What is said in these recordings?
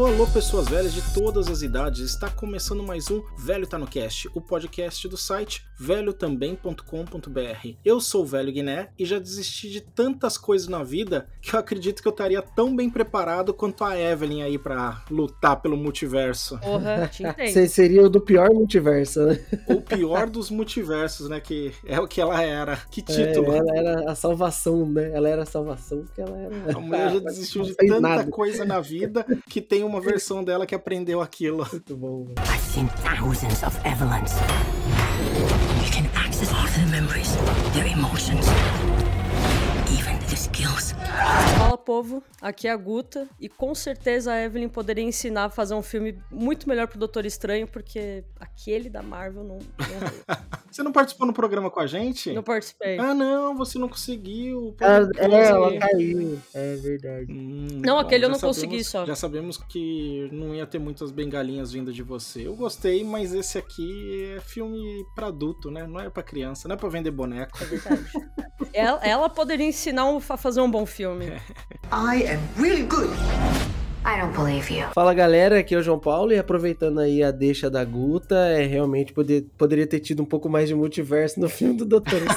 Alô, alô, pessoas velhas de todas as idades. Está começando mais um Velho Tá no Cast, o podcast do site velhotambém.com.br. Eu sou o Velho Guiné e já desisti de tantas coisas na vida que eu acredito que eu estaria tão bem preparado quanto a Evelyn aí para lutar pelo multiverso. Porra, te. Você seria o do pior multiverso, né? O pior dos multiversos, né? Que é o que ela era. Que título. É, ela era a salvação, né? Ela era a salvação porque ela era. A mulher já desistiu de tanta nada. coisa na vida que tem uma versão dela que aprendeu aquilo. Muito bom, velho. I've seen thousands of Evelyns. You can access all their memories, their emotions, even their skills. Fala, povo. Aqui é a Guta. E com certeza a Evelyn poderia ensinar a fazer um filme muito melhor pro Doutor Estranho, porque aquele da Marvel não, não, Você não participou no programa com a gente? não participei. Ah, não, você não conseguiu. Crer. é, ela caiu. É verdade. Hum, Não, aquele eu não consegui só. Já sabemos que não ia ter muitas bengalinhas vindo de você. Eu gostei, mas esse aqui é filme pra adulto, né? Não é pra criança, não é pra vender boneco. É verdade. ela, ela poderia ensinar um- fazer um bom filme. I am really good. I don't believe you. Fala galera, aqui é o João Paulo e aproveitando aí a deixa da Guta, é realmente poder, poderia ter tido um pouco mais de multiverso no filme do Doutor.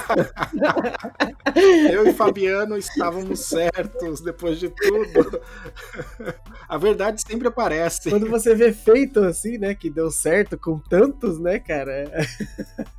Eu e Fabiano estávamos certos depois de tudo. A verdade sempre aparece. Quando você vê feito assim, né, que deu certo com tantos, né, cara?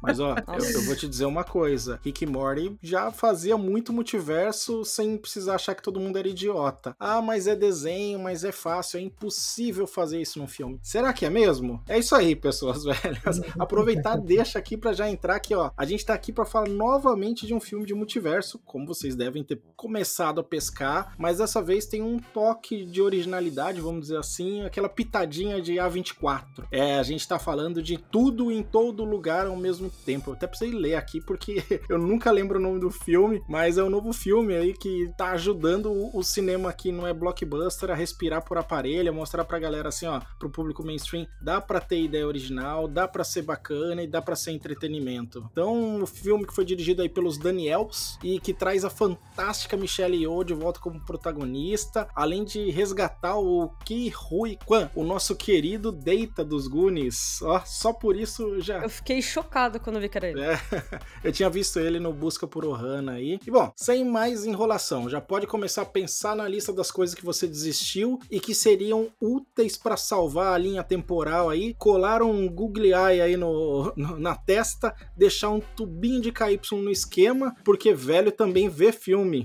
Mas ó, eu, eu vou te dizer uma coisa: Rick e Morty já fazia muito multiverso sem precisar achar que todo mundo era idiota. Ah, mas é desenho, mas é fácil, é impossível fazer isso num filme. Será que é mesmo? É isso aí, pessoas velhas. Aproveitar, deixa aqui pra já entrar aqui, ó. A gente tá aqui pra falar novamente de um filme de multiverso, como vocês devem ter começado a pescar, mas dessa vez tem um toque de originalidade, vamos dizer assim, aquela pitadinha de A24. É, a gente tá falando de tudo em todo lugar ao mesmo tempo. Eu até precisei ler aqui porque eu nunca lembro o nome do filme, mas é um novo filme aí que tá ajudando o, o cinema que não é blockbuster a respirar por aparelho, mostrar pra galera assim, ó, pro público mainstream, dá pra ter ideia original, dá pra ser bacana e dá pra ser entretenimento. Então, o filme que foi dirigido aí pelos Daniels e que traz a fantástica Michelle Yeoh de volta como protagonista, além de resgatar o Ki Rui Kwan, o nosso querido Deita dos Goonies. Ó, só por isso já Eu fiquei chocada quando vi que era ele. é, eu tinha visto ele no Busca por Ohana aí. E bom, sem mais enrolação, já pode começar a pensar na lista das coisas que você desistiu e que seriam úteis pra salvar a linha temporal aí. Colar um Google Eye aí no, no- na testa, deixar um tubinho de KY no esquema, porque velho também vê filme.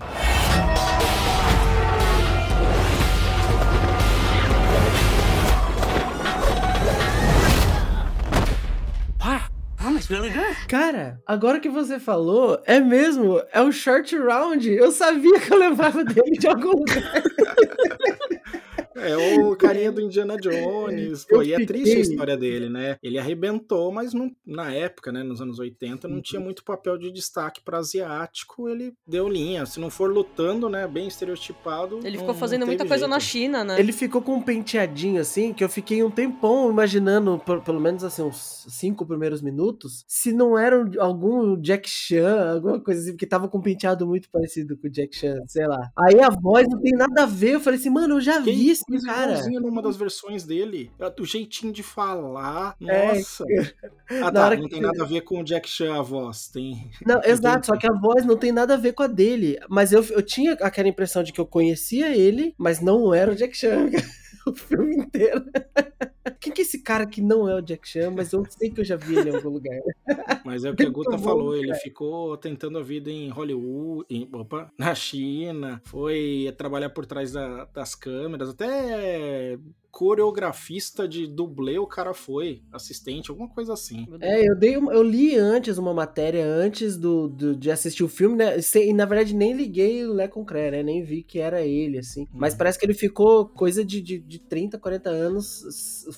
Cara, agora que você falou, é mesmo, é o Short Round. Eu sabia que eu lembrava dele de algum lugar. É o carinha do Indiana Jones. Pô, e é triste a história dele, né? Ele arrebentou, mas não- na época, né, nos anos 80, não Uhum. tinha muito papel de destaque para asiático. Ele deu linha. Se não for lutando, né, bem estereotipado. Ele não- ficou fazendo não muita teve coisa na jeito. China, né? Ele ficou com um penteadinho assim, que eu fiquei um tempão imaginando, por- pelo menos assim, uns cinco primeiros minutos, se não era um- algum Jack Chan, alguma coisa assim, porque tava com um penteado muito parecido com o Jack Chan, sei lá. Aí a voz não tem nada a ver, eu falei assim, mano, eu já Que vi coisa cara. igualzinha numa das versões dele. O jeitinho de falar. É, Nossa. Ah, Na tá. Não que- tem nada a ver com o Jack Chan a voz. Tem. Não, exato, só que a voz não tem nada a ver com a dele. Mas eu, eu tinha aquela impressão de que eu conhecia ele, mas não era o Jack Chan. o filme inteiro. Quem que é esse cara que não é o Jack Chan, mas eu sei que eu já vi ele em algum lugar. Mas é o que a Guta falou, ele ficou tentando a vida em Hollywood, em, opa, na China, foi trabalhar por trás da- das câmeras, até coreografista de dublê o cara foi, assistente, alguma coisa assim. É, eu dei uma- eu li antes uma matéria antes do, do- de assistir o filme, né? E na verdade nem liguei o Lé Concré, né? Nem vi que era ele, assim. Mas Uhum. parece que ele ficou coisa de, de, de 30, 40 anos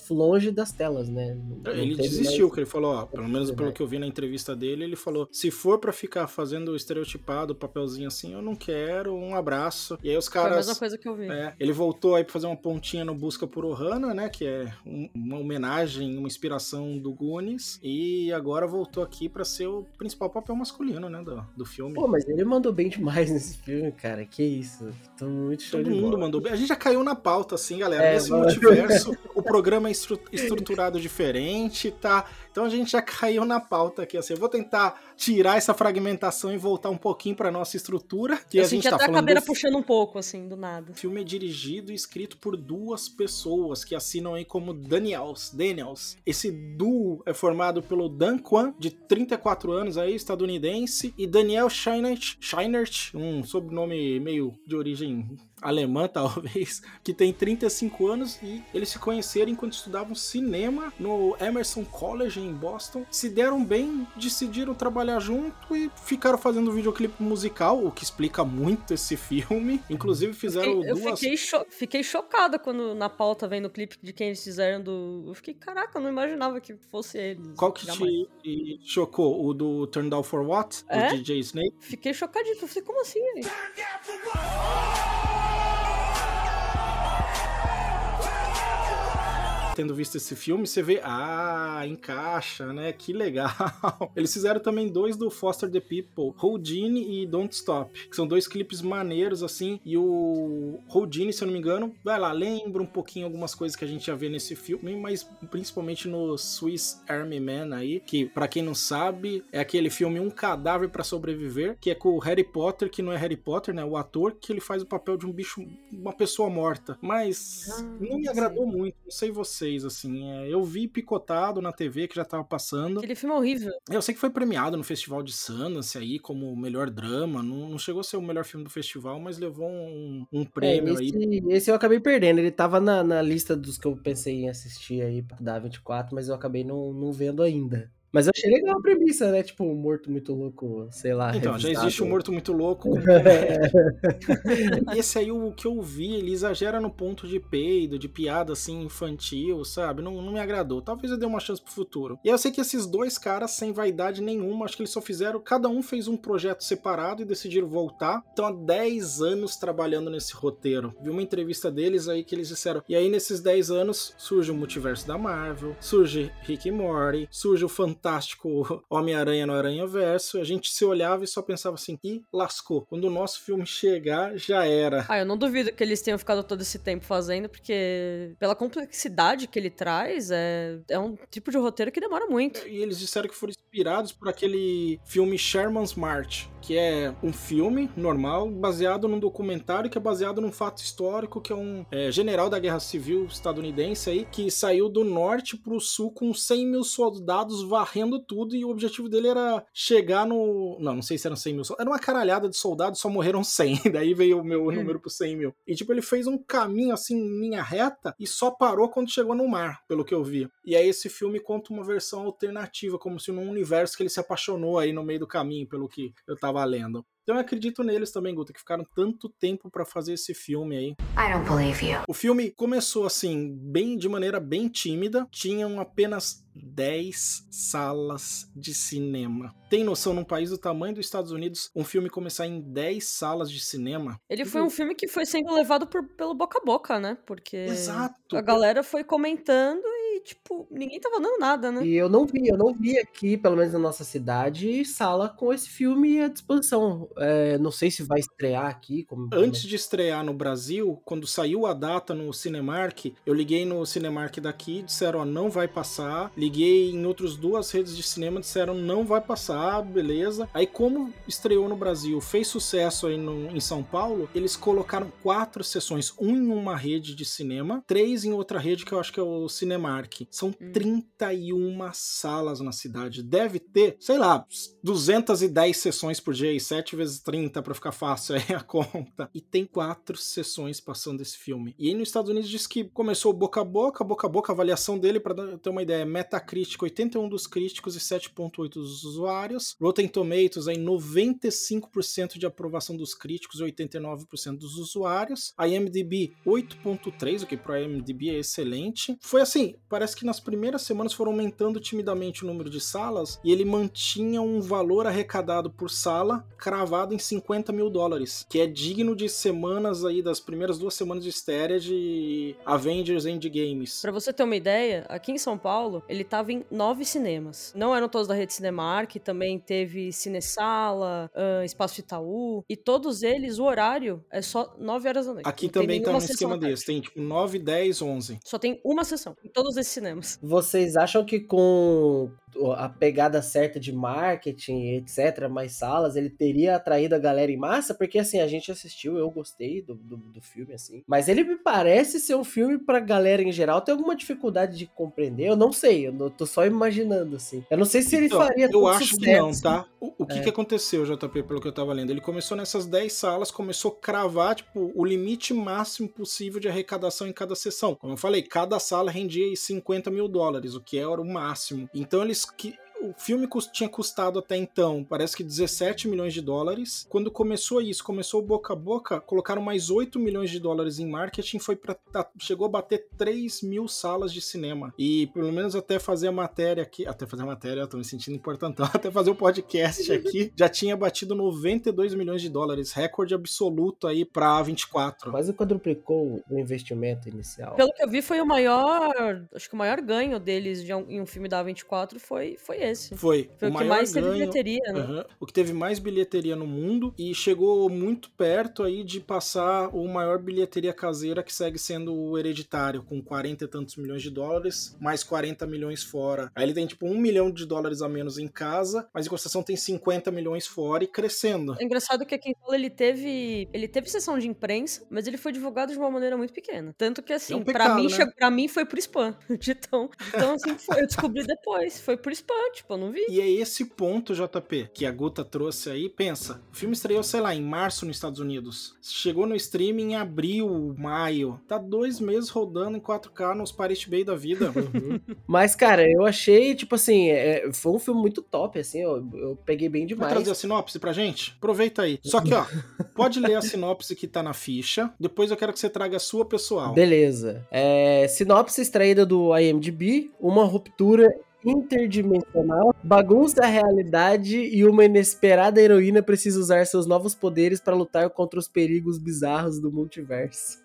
longe das telas, né? Não- não Ele teve desistiu, mais- que ele falou, ó, pelo menos pelo que eu vi na entrevista dele, ele falou: se for pra ficar fazendo estereotipado, papelzinho assim, eu não quero, um abraço. E aí os Foi a caras. mesma coisa que eu vi. É, ele voltou aí pra fazer uma pontinha no Busca por Ohana, né? Que é um- uma homenagem, uma inspiração do Goonies. E agora voltou aqui pra ser o principal papel masculino, né? Do, do filme. Pô, mas ele mandou bem demais nesse filme, cara. Que isso. Tô muito Todo mundo bola. mandou bem. A gente já caiu na pauta, assim, galera. É, Nesse mano. multiverso, o programa é estru- estruturado diferente, tá? Então a gente já caiu na pauta aqui, assim. Eu vou tentar tirar essa fragmentação e voltar um pouquinho pra nossa estrutura. Que Eu a gente tá até a falando cadeira do puxando um pouco, assim, do nada. O filme é dirigido e escrito por duas pessoas que assinam aí como Daniels. Daniels. Esse duo é formado pelo Dan Kwan, de 34 anos aí, estadunidense, e Daniel Scheinert, Scheinert, um sobrenome meio de origem alemã, talvez, que tem 35 anos e eles se conheceram enquanto estudavam cinema no Emerson College em Boston. Se deram bem, decidiram trabalhar junto e ficaram fazendo videoclipe musical, o que explica muito esse filme. Inclusive fizeram Fiquei- eu duas fiquei, cho- fiquei chocada quando na pauta vendo o clipe de quem eles fizeram do. Eu fiquei, caraca, eu não imaginava que fosse eles. Qual que Jamais. te chocou? O do Turn Down for What? Do É? DJ Snake? Fiquei chocadíssimo. Eu falei, como assim? gente? Tendo visto esse filme, você vê, ah, encaixa, né? Que legal. Eles fizeram também dois do Foster the People, Houdini e Don't Stop, que são dois clipes maneiros, assim. E o Houdini, se eu não me engano, vai lá, lembra um pouquinho algumas coisas que a gente já vê nesse filme, mas principalmente no Swiss Army Man aí, que pra quem não sabe, é aquele filme Um Cadáver pra Sobreviver, que é com o Harry Potter, que não é Harry Potter, né? O ator que ele faz o papel de um bicho, uma pessoa morta. Mas Ah, não me sei. agradou muito, não sei vocês, assim. é, eu vi picotado na TV que já tava passando. Aquele filme é horrível. Eu sei que foi premiado no Festival de Sundance aí como o melhor drama. Não, não chegou a ser o melhor filme do festival, mas levou um, um É, prêmio aí. esse, esse eu acabei perdendo. Ele tava na, na lista dos que eu pensei em assistir aí da 24, mas eu acabei não, não vendo ainda. Mas eu achei legal a premissa, né? Tipo, um morto muito louco, sei lá. Então, já revisado. existe um Morto Muito Louco. Esse aí, o que eu vi, ele exagera no ponto de peido, de piada assim, infantil, sabe? Não, não me agradou. Talvez eu dê uma chance pro futuro. E eu sei que esses dois caras, sem vaidade nenhuma, acho que eles só fizeram. Cada um fez um projeto separado e decidiram voltar. Estão há 10 anos trabalhando nesse roteiro. Vi uma entrevista deles aí que eles disseram. E aí, nesses 10 anos, surge o multiverso da Marvel, surge Rick e Morty, surge o fantástico Homem-Aranha no Aranha Verso. A gente se olhava e só pensava assim: e lascou. Quando o nosso filme chegar, já era. Ah, eu não duvido que eles tenham ficado todo esse tempo fazendo, porque pela complexidade que ele traz, é, é um tipo de roteiro que demora muito. E eles disseram que foram inspirados por aquele filme Sherman's March, que é um filme normal baseado num documentário que é baseado num fato histórico que é um é, general da Guerra Civil estadunidense aí que saiu do norte pro sul com 100 mil soldados varrendo tudo e o objetivo dele era chegar no... Não, não sei se eram 100 mil. Era uma caralhada de soldados, só morreram 100. Daí veio o meu número pro 100 mil. E tipo, ele fez um caminho assim em linha reta e só parou quando chegou no mar, pelo que eu vi. E aí esse filme conta uma versão alternativa, como se num universo que ele se apaixonou aí no meio do caminho, pelo que eu tava lendo. Então eu acredito neles também, Guta, que ficaram tanto tempo pra fazer esse filme aí. I don't believe you. O filme começou assim, bem de maneira bem tímida. Tinham apenas 10 salas de cinema. Tem noção, num país do tamanho dos Estados Unidos, um filme começar em 10 salas de cinema? Ele foi um filme que foi sendo levado por- pelo boca a boca, né? Porque Exato. a galera foi comentando tipo, ninguém tava dando nada, né? E eu não vi, eu não vi aqui, pelo menos na nossa cidade, sala com esse filme à disposição. É, não sei se vai estrear aqui. Como, Antes de estrear no Brasil, quando saiu a data no Cinemark, eu liguei no Cinemark daqui, disseram, ó, não vai passar. Liguei em outras duas redes de cinema, disseram, não vai passar, beleza. Aí, como estreou no Brasil, fez sucesso aí no- em São Paulo, eles colocaram quatro sessões, um em uma rede de cinema, três em outra rede que eu acho que é o Cinemark. São 31 salas na cidade. Deve ter, sei lá, 210 sessões por dia, e 7 vezes 30 pra ficar fácil aí a conta. E tem quatro sessões passando esse filme. E aí nos Estados Unidos diz que começou boca a boca, boca a boca, a avaliação dele, pra dar- ter uma ideia, Metacritic 81 dos críticos e 7.8 dos usuários. Rotten Tomatoes aí 95% de aprovação dos críticos e 89% dos usuários. A IMDb 8.3, o que pro IMDb é excelente. Foi assim, parece parece que nas primeiras semanas foram aumentando timidamente o número de salas e ele mantinha um valor arrecadado por sala cravado em 50 mil dólares, que é digno de semanas aí das primeiras duas semanas de estreia de Avengers Endgames. Pra você ter uma ideia, aqui em São Paulo, ele tava em nove cinemas. Não eram todos da rede Cinemark, também teve Cinesala, uh, Espaço Itaú, e todos eles, o horário é só 9 horas da noite. Aqui Não tem também tá nenhuma um esquema desse, tem tipo 9, 10, 11. Só tem uma sessão em todos esses cinemas. Vocês acham que com a pegada certa de marketing, etc., mais salas, ele teria atraído a galera em massa? Porque assim, a gente assistiu, eu gostei do, do, do filme, assim. Mas ele me parece ser um filme pra galera em geral. Tem alguma dificuldade de compreender? Eu não sei, eu não- tô só imaginando, assim. Eu não sei se ele Então, faria eu acho que sucesso. não, tá? O, o que, É. que aconteceu, JP, pelo que eu tava lendo? Ele começou nessas 10 salas, começou a cravar, tipo, o limite máximo possível de arrecadação em cada sessão. Como eu falei, cada sala rendia aí 50 mil dólares, o que era o máximo. Então eles que. O filme tinha custado até então, parece que 17 milhões de dólares. Quando começou isso, começou boca a boca, colocaram mais 8 milhões de dólares em marketing, foi para chegou a bater 3 mil salas de cinema. E pelo menos até fazer a matéria aqui, até fazer a matéria, eu tô me sentindo importantão, até fazer o podcast aqui, já tinha batido 92 milhões de dólares, recorde absoluto aí pra A24. Quase quadruplicou o investimento inicial. Pelo que eu vi, foi o maior. Acho que o maior ganho deles de um- em um filme da 24 foi, foi esse. Foi, Foi o, que mais teve bilheteria, né? Aham. O que teve mais bilheteria no mundo e chegou muito perto aí de passar o maior bilheteria caseira que segue sendo o hereditário, com 40 e tantos milhões de dólares, mais 40 milhões fora. Aí ele tem tipo um milhão de dólares a menos em casa, mas em conversação tem 50 milhões fora e crescendo. É engraçado que aqui em Paulo ele teve. Ele teve sessão de imprensa, mas ele foi divulgado de uma maneira muito pequena. Tanto que assim, É um pra mim, né? pra mim foi por spam. De tão, então, assim, foi- eu descobri depois. Foi por spam, tipo, eu não vi. E é esse ponto, JP, que a Guta trouxe aí. Pensa, o filme estreou, sei lá, em março nos Estados Unidos. Chegou no streaming em abril, maio. Tá dois meses rodando em 4K nos Pirate Bay da vida. Mas, cara, eu achei, tipo assim, é, foi um filme muito top, assim, eu, eu peguei bem Vai demais. trazer a sinopse pra gente? Aproveita aí. Só que, ó, pode ler a sinopse que tá na ficha. Depois eu quero que você traga a sua pessoal. Beleza. É, sinopse extraída do IMDb, uma ruptura interdimensional, bagunça a realidade e uma inesperada heroína precisa usar seus novos poderes para lutar contra os perigos bizarros do multiverso.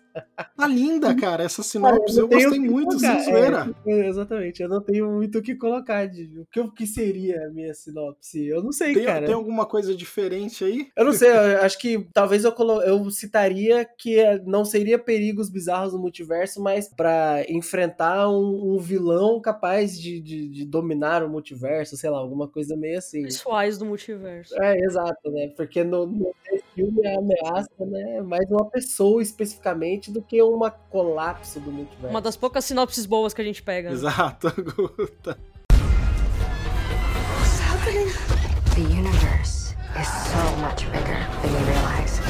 Tá linda, cara, essa sinopse. eu tenho gostei muito, colocar, sem zoeira. é, exatamente, eu não tenho muito o que colocar. De, o que, o que seria a minha sinopse? Eu não sei, Tem, cara. tem alguma coisa diferente aí? Eu não sei, eu acho que talvez eu, colo- eu citaria que é- não seria perigos bizarros no multiverso, mas pra enfrentar um, um vilão capaz de, de- de dominar o multiverso, sei lá, alguma coisa meio assim. Pessoais do multiverso. É, exato, né? Porque no, no filme a ameaça né, é mais uma pessoa especificamente do que uma colapso do multiverso. Uma das poucas sinopses boas que a gente pega. Exato, Guta. The universe is so much bigger than you realize.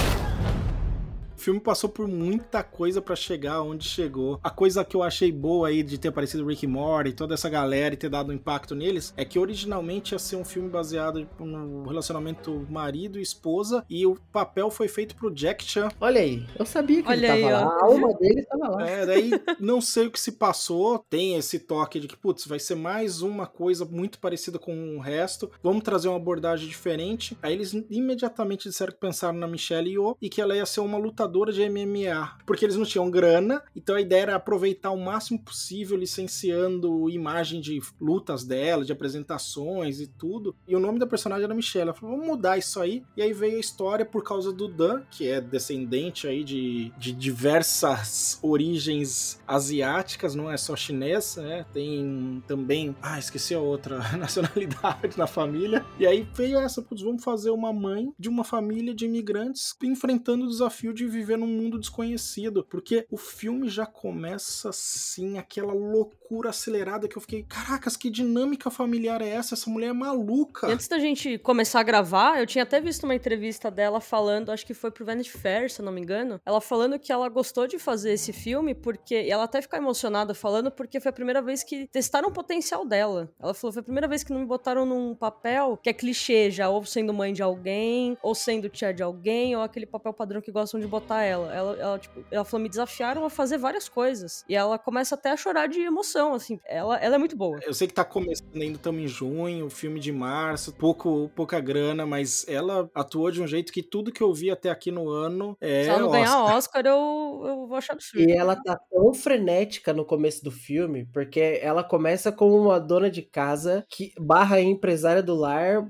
O filme passou por muita coisa pra chegar onde chegou. A coisa que eu achei boa aí de ter aparecido Rick e Morty, toda essa galera e ter dado um impacto neles, é que originalmente ia ser um filme baseado no relacionamento marido e esposa, e o papel foi feito pro Jack Chan. Olha aí, eu sabia que Olha ele tava aí, lá, ó. a alma dele tava lá. É, daí não sei o que se passou. Tem esse toque de que, putz, vai ser mais uma coisa muito parecida com o resto. Vamos trazer uma abordagem diferente. Aí eles imediatamente disseram que pensaram na Michelle Yeoh e que ela ia ser uma lutadora de MMA, porque eles não tinham grana. Então a ideia era aproveitar o máximo possível, licenciando imagem de lutas dela, de apresentações e tudo. E o nome da personagem era Michelle. Ela falou, vamos mudar isso aí. E aí veio a história por causa do Dan, que é descendente aí de, de diversas origens asiáticas, não é só chinês, né? Tem também, ah, esqueci a outra nacionalidade na família. E aí veio essa, putz, vamos fazer uma mãe de uma família de imigrantes enfrentando o desafio de viver num mundo desconhecido, porque o filme já começa assim, aquela loucura acelerada que eu fiquei, caracas, que dinâmica familiar é essa? Essa mulher é maluca. Antes da gente começar a gravar, eu tinha até visto uma entrevista dela falando, acho que foi pro Vanity Fair, se eu não me engano, ela falando que ela gostou de fazer esse filme porque ela até ficou emocionada falando porque foi a primeira vez que testaram o potencial dela. Ela falou, foi a primeira vez que não me botaram num papel que é clichê já, ou sendo mãe de alguém, ou sendo tia de alguém, ou aquele papel padrão que gostam de botar ela. Ela, ela, tipo, ela falou, me desafiaram a fazer várias coisas. E ela começa até a chorar de emoção, assim. Ela, ela é muito boa. Eu sei que tá começando ainda, estamos em junho, filme de março, pouco, pouca grana, mas ela atuou de um jeito que tudo que eu vi até aqui no ano é. Se ela não ganhar Oscar. Oscar, eu, eu vou achar absurdo. E ela tá tão frenética no começo do filme, porque ela começa como uma dona de casa que barra empresária do lar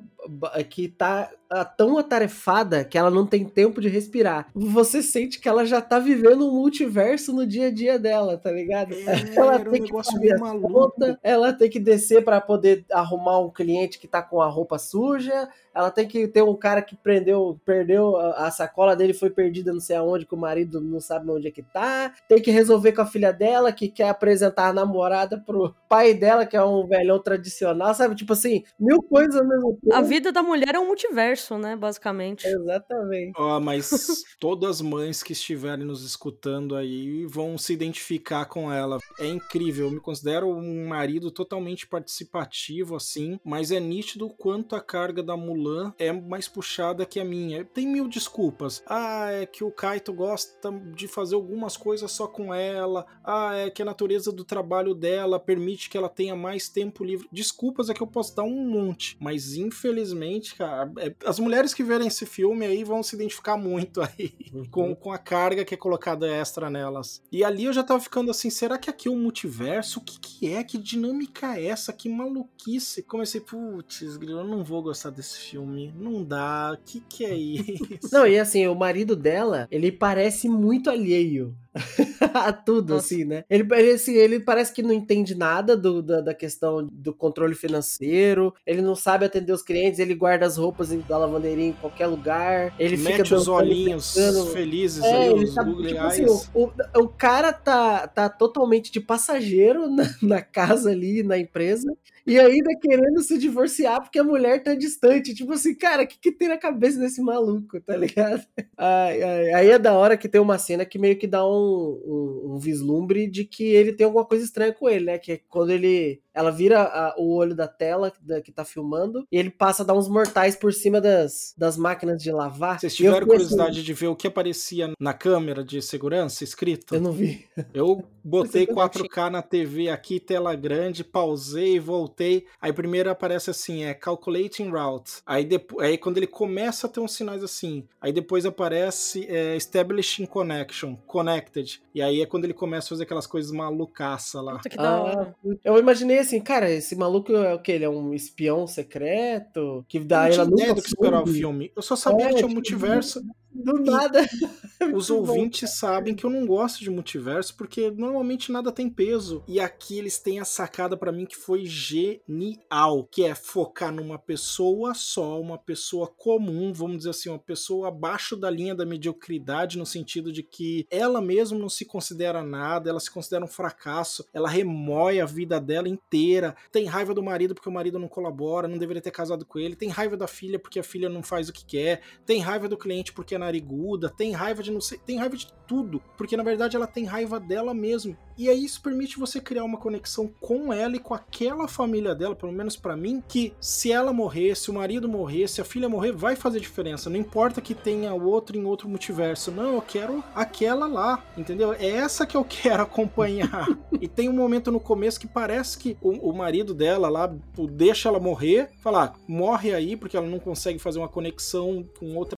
que tá tão atarefada que ela não tem tempo de respirar. Você sente que ela já tá vivendo um multiverso no dia a dia dela, tá ligado? É, ela um tem que negócio fazer maluco. contas, ela tem que descer pra poder arrumar um cliente que tá com a roupa suja, ela tem que ter um cara que prendeu, perdeu a, a sacola dele foi perdida não sei aonde, que o marido não sabe onde é que tá. Tem que resolver com a filha dela, que quer apresentar a namorada pro pai dela, que é um velhão tradicional, sabe? Tipo assim, mil coisas ao mesmo tempo. A vida da mulher é um multiverso, né, basicamente. Exatamente. Ó, mas todas as mães que estiverem nos escutando aí vão se identificar com ela. É incrível, eu me considero um marido totalmente participativo, assim, mas é nítido o quanto a carga da Mulan é mais puxada que a minha. Tem mil desculpas. Ah, é que o Kaito gosta de fazer algumas coisas só com ela. Ah, é que a natureza do trabalho dela permite que ela tenha mais tempo livre. Desculpas é que eu posso dar um monte, mas infelizmente, cara, é- as mulheres que verem esse filme aí vão se identificar muito aí com, com a carga que é colocada extra nelas. E ali eu já tava ficando assim, será que aqui é um multiverso? O que que é? Que dinâmica é essa? Que maluquice. Comecei, putz, grilo, eu não vou gostar desse filme. Não dá. O que que é isso? Não, e assim, o marido dela, ele parece muito alheio a tudo, Nossa. assim, né? Ele, ele, assim, ele parece que não entende nada do, da, da questão do controle financeiro, ele não sabe atender os clientes, ele guarda as roupas da lavanderia em qualquer lugar, ele fica Mete os dançando, olhinhos brincando. felizes É, aí, os tá, tipo assim, o, o, o cara tá, tá totalmente de passageiro na, na casa ali, na empresa, e ainda querendo se divorciar porque a mulher tá distante. Tipo assim, cara, o que, que tem na cabeça desse maluco, tá ligado? Ai, aí é da hora que tem uma cena que meio que dá um, um, um vislumbre de que ele tem alguma coisa estranha com ele, né? Que é quando ele. Ela vira a- o olho da tela da- que tá filmando e ele passa a dar uns mortais por cima das, das máquinas de lavar. Vocês tiveram assim, curiosidade de ver o que aparecia na câmera de segurança escrito? eu não vi. Eu botei Você 4K na TV aqui, tela grande, pausei, voltei. Aí primeiro aparece assim, é Calculating Route. Aí, depois, aí quando ele começa a ter uns sinais assim, aí depois aparece é, Establishing Connection, Connected. E aí é quando ele começa a fazer aquelas coisas malucaça lá. Puta que da hora. Ah, eu imaginei assim, cara, esse maluco é o que? Ele é um espião secreto? Que Eu dá não tinha ideia do que esperar o filme. Eu só sabia É, que tinha um tipo, multiverso. Do nada. Os ouvintes sabem que eu não gosto de multiverso porque normalmente nada tem peso. E aqui eles têm a sacada pra mim que foi genial, que é focar numa pessoa só, uma pessoa comum, vamos dizer assim, uma pessoa abaixo da linha da mediocridade no sentido de que ela mesma não se considera nada, ela se considera um fracasso, ela remói a vida dela inteira, tem raiva do marido porque o marido não colabora, não deveria ter casado com ele, tem raiva da filha porque a filha não faz o que quer, tem raiva do cliente porque é nariguda, tem raiva de não sei, tem raiva de tudo, porque na verdade ela tem raiva dela mesma. E aí isso permite você criar uma conexão com ela e com aquela família dela, pelo menos pra mim, que se ela morrer, se o marido morrer, se a filha morrer, vai fazer diferença. Não importa que tenha outro em outro multiverso. Não, eu quero aquela lá, entendeu? É essa que eu quero acompanhar. e tem um momento no começo que parece que o, o marido dela lá deixa ela morrer, falar, ah, morre aí porque ela não consegue fazer uma conexão com outra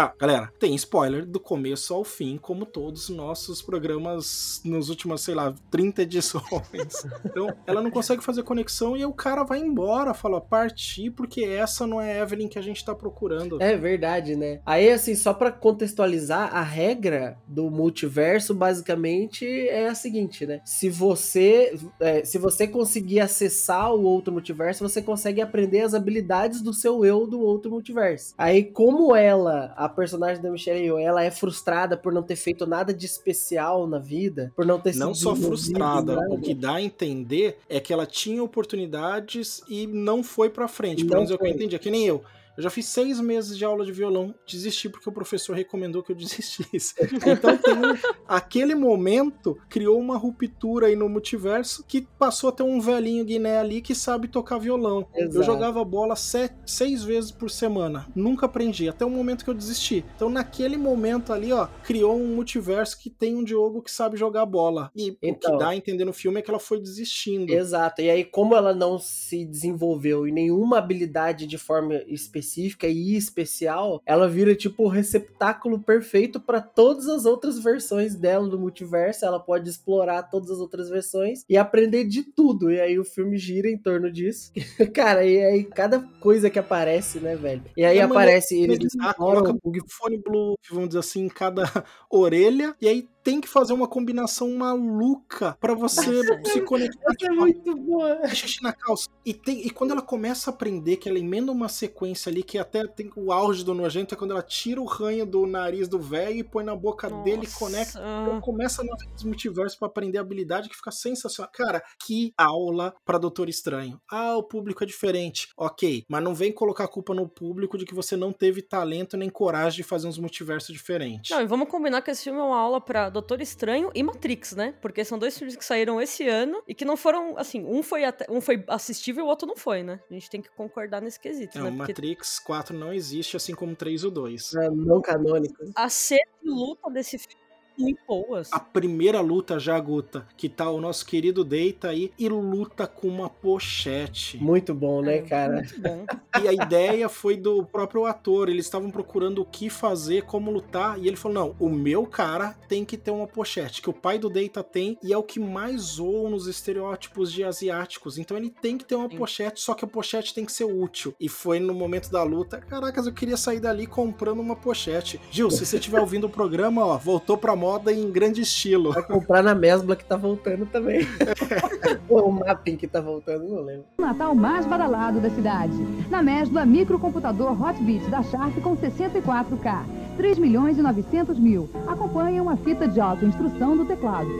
ah, galera, tem spoiler do começo ao fim, como todos os nossos programas nos últimos, sei lá, 30 edições. Então, ela não consegue fazer conexão e o cara vai embora, fala, partir, porque essa não é a Evelyn que a gente tá procurando. É verdade, né? Aí, assim, só pra contextualizar, a regra do multiverso, basicamente, é a seguinte, né? Se você, é, se você conseguir acessar o outro multiverso, você consegue aprender as habilidades do seu eu do outro multiverso. Aí, como ela, a personagem da Michelle Yeoh, ela é frustrada por não ter feito nada de especial na vida, por não ter Não sido só frustrada, nada. o que dá a entender é que ela tinha oportunidades e não foi pra frente. Pelo menos é eu entendi. É que nem eu. Eu já fiz seis meses de aula de violão, desisti porque o professor recomendou que eu desistisse. Então tem um, aquele momento criou uma ruptura aí no multiverso que passou a ter um velhinho Guiné ali que sabe tocar violão. Eu Exato. jogava bola sete, seis vezes por semana, nunca aprendi, até o momento que eu desisti. Então naquele momento ali, ó, criou um multiverso que tem um Diogo que sabe jogar bola. E o Então. que dá a entender no filme é que ela foi desistindo. Exato. E aí, como ela não se desenvolveu em nenhuma habilidade de forma específica e especial, ela vira tipo o receptáculo perfeito para todas as outras versões dela do multiverso. Ela pode explorar todas as outras versões e aprender de tudo. E aí o filme gira em torno disso. Cara, e aí cada coisa que aparece, né, velho? E aí É aparece Eles ah, ignoram coloca um fone blue, vamos dizer assim, em cada orelha, e aí tem que fazer uma combinação maluca pra você Nossa. se conectar. Essa é muito boa. Xixi na calça. E, tem, e quando ela começa a aprender, que ela emenda uma sequência ali, que até tem o auge do nojento, é quando ela tira o ranho do nariz do velho e põe na boca dele e conecta. Ela começa nos multiversos pra aprender habilidade que fica sensacional. Cara, que aula pra Doutor Estranho. Ah, o público é diferente. Ok, mas não vem colocar a culpa no público de que você não teve talento nem coragem de fazer uns multiversos diferentes. Não, e vamos combinar que esse filme é uma aula pra Doutor Estranho e Matrix, né? Porque são dois filmes que saíram esse ano e que não foram, assim, um foi, até- um foi assistível e o outro não foi, né? A gente tem que concordar nesse quesito, Não, né? Porque Matrix 4 não existe, assim como 3 e o 2. É, não canônico. a cena de luta desse filme é muito boas. A primeira luta já, Guta, que tá o nosso querido Deita aí e luta com uma pochete. Muito bom, né, É, cara? Muito bom. E a ideia foi do próprio ator. Eles estavam procurando o que fazer, como lutar. E ele falou: não, o meu cara tem que ter uma pochete, que o pai do Deita tem, e é o que mais zoa nos estereótipos de asiáticos. Então ele tem que ter uma Sim. pochete, só que a pochete tem que ser útil. E foi no momento da luta. Caracas, eu queria sair dali comprando uma pochete. Gil, se você estiver ouvindo o programa, ó, voltou pra moda em grande estilo. Vai comprar na Mesbla que tá voltando também. Ou o Mapping que tá voltando, não lembro. O Natal mais badalado da cidade. Na Mesbla, microcomputador Hotbit da Sharp com 64K. 3 milhões e 900 mil. Acompanha uma fita de autoinstrução do teclado.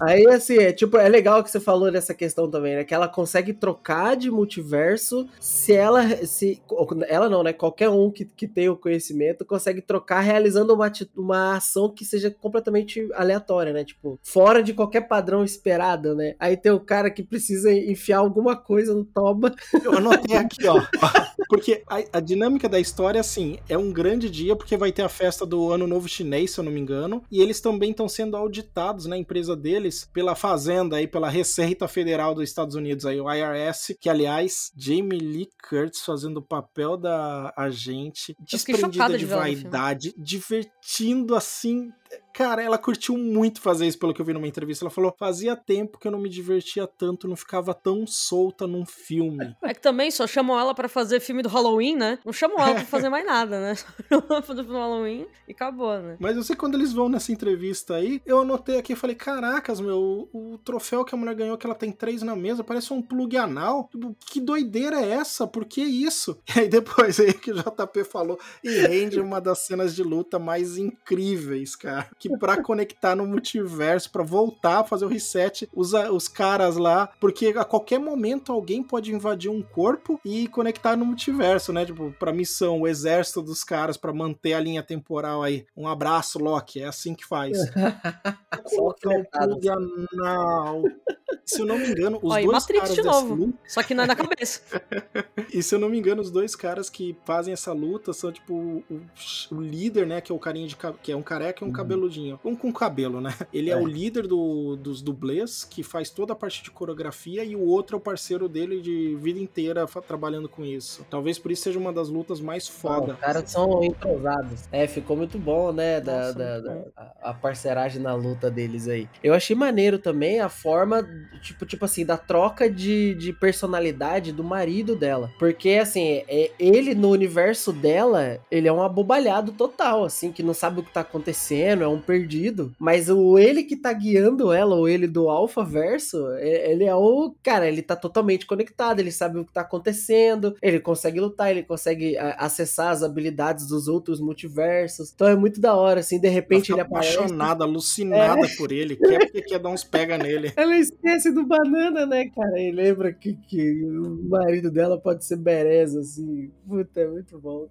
Aí, assim, é tipo, é legal que você falou dessa questão também, né? Que ela consegue trocar de multiverso se ela. se Ela não, né? Qualquer um que, que tenha o conhecimento consegue trocar realizando uma, uma ação que seja completamente aleatória, né? Tipo, fora de qualquer padrão esperado, né? Aí tem o cara que precisa enfiar alguma coisa no toba. Eu anotei aqui, ó. Porque a, a dinâmica da história, assim, é um grande dia, porque vai ter a festa do Ano Novo Chinês, se eu não me engano, e eles também estão sendo auditados na empresa deles pela Fazenda aí, pela Receita Federal dos Estados Unidos aí, o IRS, que aliás, Jamie Lee Curtis fazendo o papel da agente, desprendida de vaidade, divertindo assim. Cara, ela curtiu muito fazer isso, pelo que eu vi numa entrevista. Ela falou: fazia tempo que eu não me divertia tanto, não ficava tão solta num filme. É que também só chamam ela pra fazer filme do Halloween, né? Não chamam ela pra fazer mais nada, né? Só chamam ela pra fazer filme do Halloween e acabou, né? Mas eu sei que quando eles vão nessa entrevista aí, eu anotei aqui e falei: caracas, meu, o, o troféu que a mulher ganhou, que ela tem três na mesa, parece um plug anal. Tipo, que doideira é essa? Por que isso? E aí depois aí que o JP falou, e rende uma das cenas de luta mais incríveis, cara. Que pra conectar no multiverso, pra voltar a fazer o reset, usa os caras lá, porque a qualquer momento alguém pode invadir um corpo e conectar no multiverso, né? Tipo, pra missão, o exército dos caras pra manter a linha temporal aí. Um abraço, Loki, é assim que faz. Colocar o alfinetadas. plug anal. Se eu não me engano, os Ó, dois Matrix caras de novo. luta, Só que não é na cabeça. e se eu não me engano, os dois caras que fazem essa luta são tipo o, o líder, né? Que é o carinha de que é um careca e um cabeludinho. Um com cabelo, né? Ele é, É. o líder do- dos dublês, que faz toda a parte de coreografia, e o outro é o parceiro dele de vida inteira trabalhando com isso. Talvez por isso seja uma das lutas mais foda. Os caras são entrosados. É, ficou muito bom, né? Da, Nossa, da- da- a parceragem na luta deles aí. Eu achei maneiro também a forma, tipo, tipo assim, da troca de, de personalidade do marido dela. Porque, assim, é, ele no universo dela, ele é um abobalhado total, assim, que não sabe o que tá acontecendo, é um estão perdidos, mas o ele que tá guiando ela, o ele do Alpha Verso, é- ele é o. Cara, ele tá totalmente conectado, ele sabe o que tá acontecendo, ele consegue lutar, ele consegue acessar as habilidades dos outros multiversos. Então é muito da hora, assim, de repente ele aparece. É. apaixonada, alucinada por ele, quer porque quer dar uns pega nele. Ela esquece do banana, né, cara? E lembra que, que o marido dela pode ser bereza, assim. Puta, é muito bom.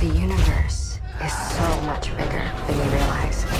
The universe is so much bigger than you realize.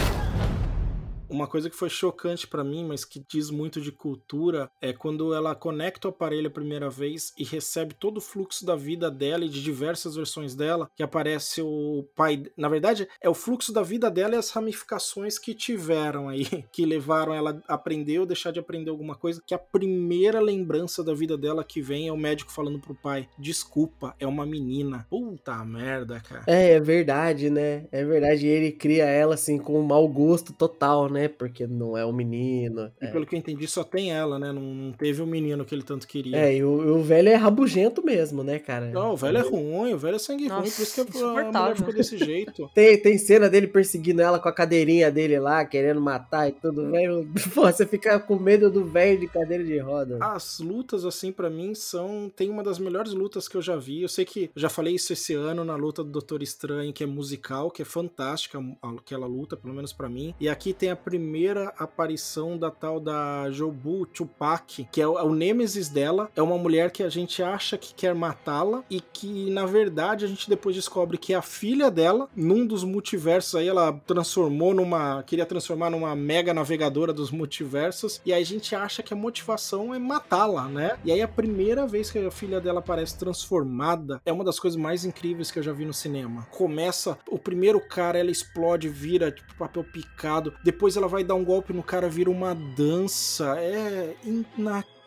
Uma coisa que foi chocante pra mim, mas que diz muito de cultura, é quando ela conecta o aparelho a primeira vez e recebe todo o fluxo da vida dela e de diversas versões dela, que aparece o pai. Na verdade, é o fluxo da vida dela e as ramificações que tiveram aí, que levaram ela a aprender ou deixar de aprender alguma coisa. Que a primeira lembrança da vida dela que vem é o médico falando pro pai: Desculpa, é uma menina. Puta merda, cara. É, é verdade, né? É verdade. Ele cria ela, assim, com um mau gosto total, né? Porque não é um menino. E pelo que eu entendi, só tem ela, né? Não, não teve o menino que ele tanto queria. É, e o, o velho é rabugento mesmo, né, cara? Não, o velho é ruim, o velho é sangue ruim, por isso que a- a mulher ficou desse jeito. Tem, tem cena dele perseguindo ela com a cadeirinha dele lá, querendo matar e tudo, velho. Pô, você fica com medo do velho de cadeira de roda. As lutas, assim, pra mim, são. Tem uma das melhores lutas que eu já vi. Eu sei que já falei isso esse ano na luta do Doutor Estranho, que é musical, que é fantástica aquela luta, pelo menos pra mim. E aqui tem a primeira aparição da tal da Jobu Tupac, que é o, é o nêmesis dela. É uma mulher que a gente acha que quer matá-la e que, na verdade, a gente depois descobre que é a filha dela, num dos multiversos aí, ela transformou numa. queria transformar numa mega navegadora dos multiversos. E aí a gente acha que a motivação é matá-la, né? E aí a primeira vez que a filha dela aparece transformada é uma das coisas mais incríveis que eu já vi no cinema. Começa, o primeiro cara, ela explode, vira tipo papel picado. Depois ela vai dar um golpe no cara, vira uma dança. É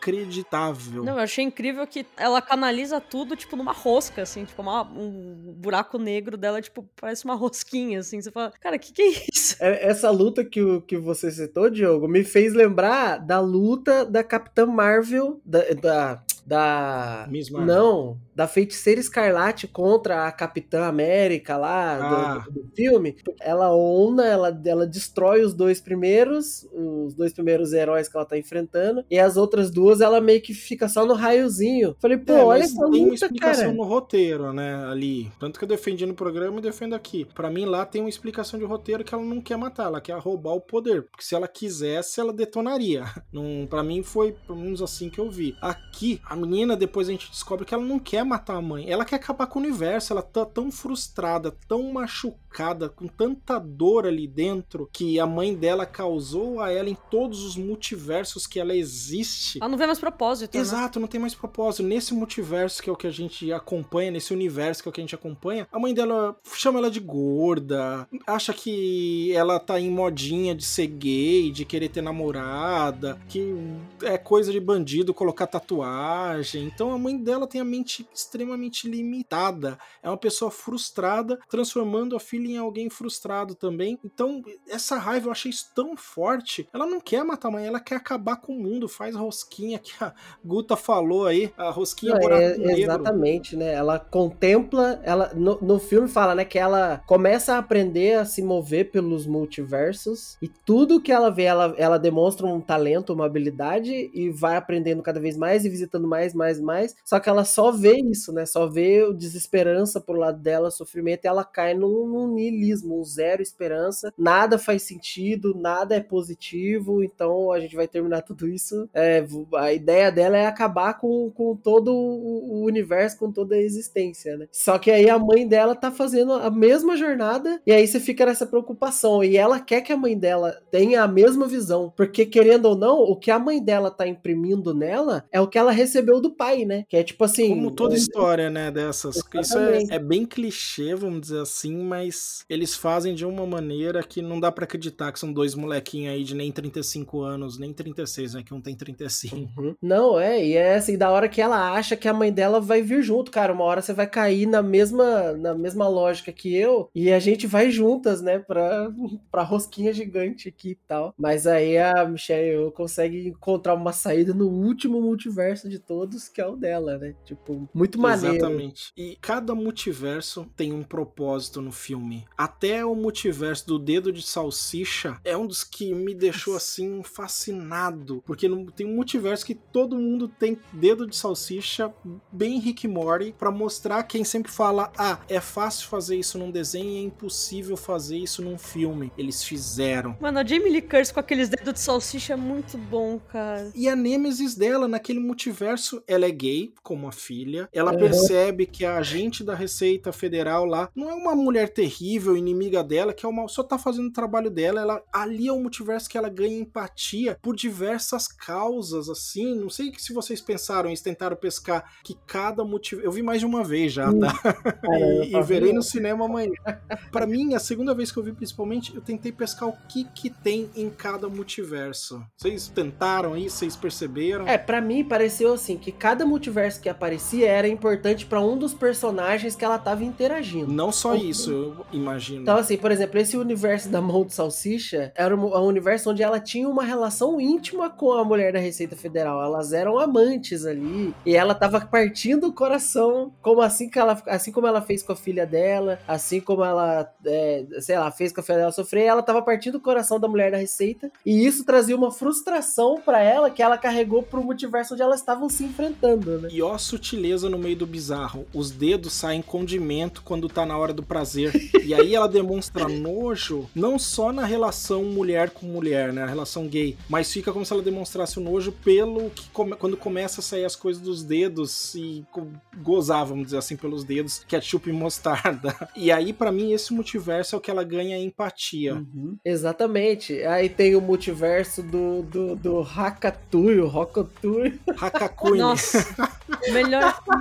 inacreditável. Não, eu achei incrível que ela canaliza tudo, tipo, numa rosca, assim, tipo, uma- um buraco negro dela, tipo, parece uma rosquinha, assim. Você fala, cara, que que é isso? É- Essa luta que, o- que você citou, Diogo, me fez lembrar da luta da Capitã Marvel, da. da, da- Miss Marvel. não, da Feiticeira Escarlate contra a Capitã América lá do- Ah. do, do filme. Ela ona, ela, ela destrói os dois primeiros, os dois primeiros heróis que ela tá enfrentando, e as outras duas ela meio que fica só no raiozinho. Falei, pô, É, olha essa tem uma explicação cara. no roteiro, né, ali. Tanto que eu defendi no programa e defendo aqui. Pra mim, lá tem uma explicação de roteiro que ela não quer matar, ela quer roubar o poder. Porque se ela quisesse, ela detonaria. Não, pra mim, foi pelo menos assim que eu vi. Aqui, a menina, depois a gente descobre que ela não quer matar a mãe. Ela quer acabar com o universo. Ela tá tão frustrada, tão machucada, com tanta dor ali dentro, que a mãe dela causou a ela em todos os multiversos que ela existe. Ela não vê mais propósito, né? Exato, não tem mais propósito. Nesse multiverso que é o que a gente acompanha, nesse universo que é o que a gente acompanha, a mãe dela chama ela de gorda, acha que ela tá em modinha de ser gay, de querer ter namorada, que é coisa de bandido colocar tatuagem. Então a mãe dela tem a mente extremamente limitada. É uma pessoa frustrada, transformando a filha em alguém frustrado também. Então, essa raiva eu achei isso tão forte. Ela não quer matar a mãe, ela quer acabar com o mundo, faz rosquinha que a Guta falou aí, a rosquinha Não, é, exatamente, né? Ela contempla, ela no, no filme fala, né, que ela começa a aprender a se mover pelos multiversos e tudo que ela vê, ela, ela demonstra um talento, uma habilidade e vai aprendendo cada vez mais e visitando mais, mais, mais. Só que ela só vê isso, né? Só vê desesperança pro lado dela, sofrimento, e ela cai num, num um zero esperança. Nada faz sentido, nada é positivo. Então a gente vai terminar tudo isso. É, a ideia dela é acabar com, com todo o universo, com toda a existência, né? Só que aí a mãe dela tá fazendo a mesma jornada e aí você fica nessa preocupação. E ela quer que a mãe dela tenha a mesma visão, porque querendo ou não, o que a mãe dela tá imprimindo nela é o que ela recebeu do pai, né? Que é tipo assim. Como toda história, né, dessas. Isso é, Exatamente. é bem clichê, vamos dizer assim, mas eles fazem de uma maneira que não dá pra acreditar que são dois molequinhos aí de nem 35 anos, nem 36, né, que um tem 35. Uhum. Não, é, e é assim, da hora que ela acha que a mãe dela vai vir junto, cara. Uma hora você vai cair na mesma, na mesma lógica que eu, e a gente vai juntas, né, pra, pra rosquinha gigante aqui e tal. Mas aí a Michelle consegue encontrar uma saída no último multiverso de todos, que é o dela, né? Tipo, Muito maneiro. Exatamente. E cada multiverso tem um propósito no filme. Até o multiverso do dedo de salsicha é um dos que me deixou assim fascinado. Porque tem um multiverso que todo mundo tem dedo de salsicha, bem Rick Morty, pra mostrar quem sempre fala: ah, é fácil fazer isso num desenho e é impossível fazer isso num filme. Eles fizeram. Mano, a Jamie Lee Curtis com aqueles dedos de salsicha é muito bom, cara. E a nêmesis dela naquele multiverso, ela é gay, como a filha. Ela Uhum. percebe que a agente da Receita Federal lá não é uma mulher terrível, inimiga dela, que é uma, só tá fazendo o trabalho dela. Ela ali é o multiverso que ela ganha empatia por diversas causas, assim. Não sei se vocês pensaram isso, tentaram pescar que cada multiverso. Eu vi mais de uma vez já, tá? e, e verei no cinema amanhã. Pra mim, a segunda vez que eu vi, principalmente, eu tentei pescar o que que tem em cada multiverso. Vocês tentaram isso? Vocês perceberam? É, pra mim pareceu assim que cada multiverso que aparecia era importante pra um dos personagens que ela tava interagindo. Não só Então, isso, eu imagino. Então, assim, por exemplo, esse universo da mão de salsicha era um, um universo onde ela tinha uma relação íntima com a mulher da Receita Federal. Elas eram amantes ali. E ela tava partindo o coração, como assim que ela. Assim como ela fez com a filha dela, assim como ela, é, sei lá, fez com a filha dela sofrer, ela tava partindo o coração da mulher da Receita. E isso trazia uma frustração pra ela que ela carregou pro multiverso onde elas estavam se enfrentando, né? E ó, a sutileza no meio do bizarro. Os dedos saem condimento quando tá na hora do prazer. e aí ela demonstra nojo, não só na relação mulher com mulher, né? A relação gay. Mas fica como se ela demonstrasse o nojo pelo que come- quando começa a sair as coisas dos dedos e gozar, vamos dizer assim, pelos dedos, ketchup e mostarda. E aí, pra mim, esse multiverso é o que ela ganha empatia. Uhum. Exatamente. Aí tem o multiverso do, do, do Hakatui, o Rokotui. Hakakuni. Nossa, melhor.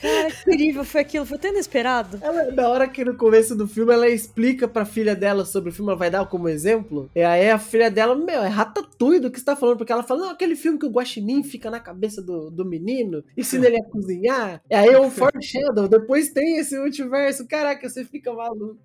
Cara, que incrível foi aquilo, foi tão inesperado. Ela, na hora que no começo do filme ela explica pra filha dela sobre o filme, ela vai dar como exemplo. E aí a filha dela, meu, é ratatouille do que você tá falando, porque ela fala, não, aquele filme que o guaxinim fica na cabeça do, do menino, ensina ele a cozinhar. E aí é um foreshadow, depois tem esse multiverso, caraca, você fica maluco.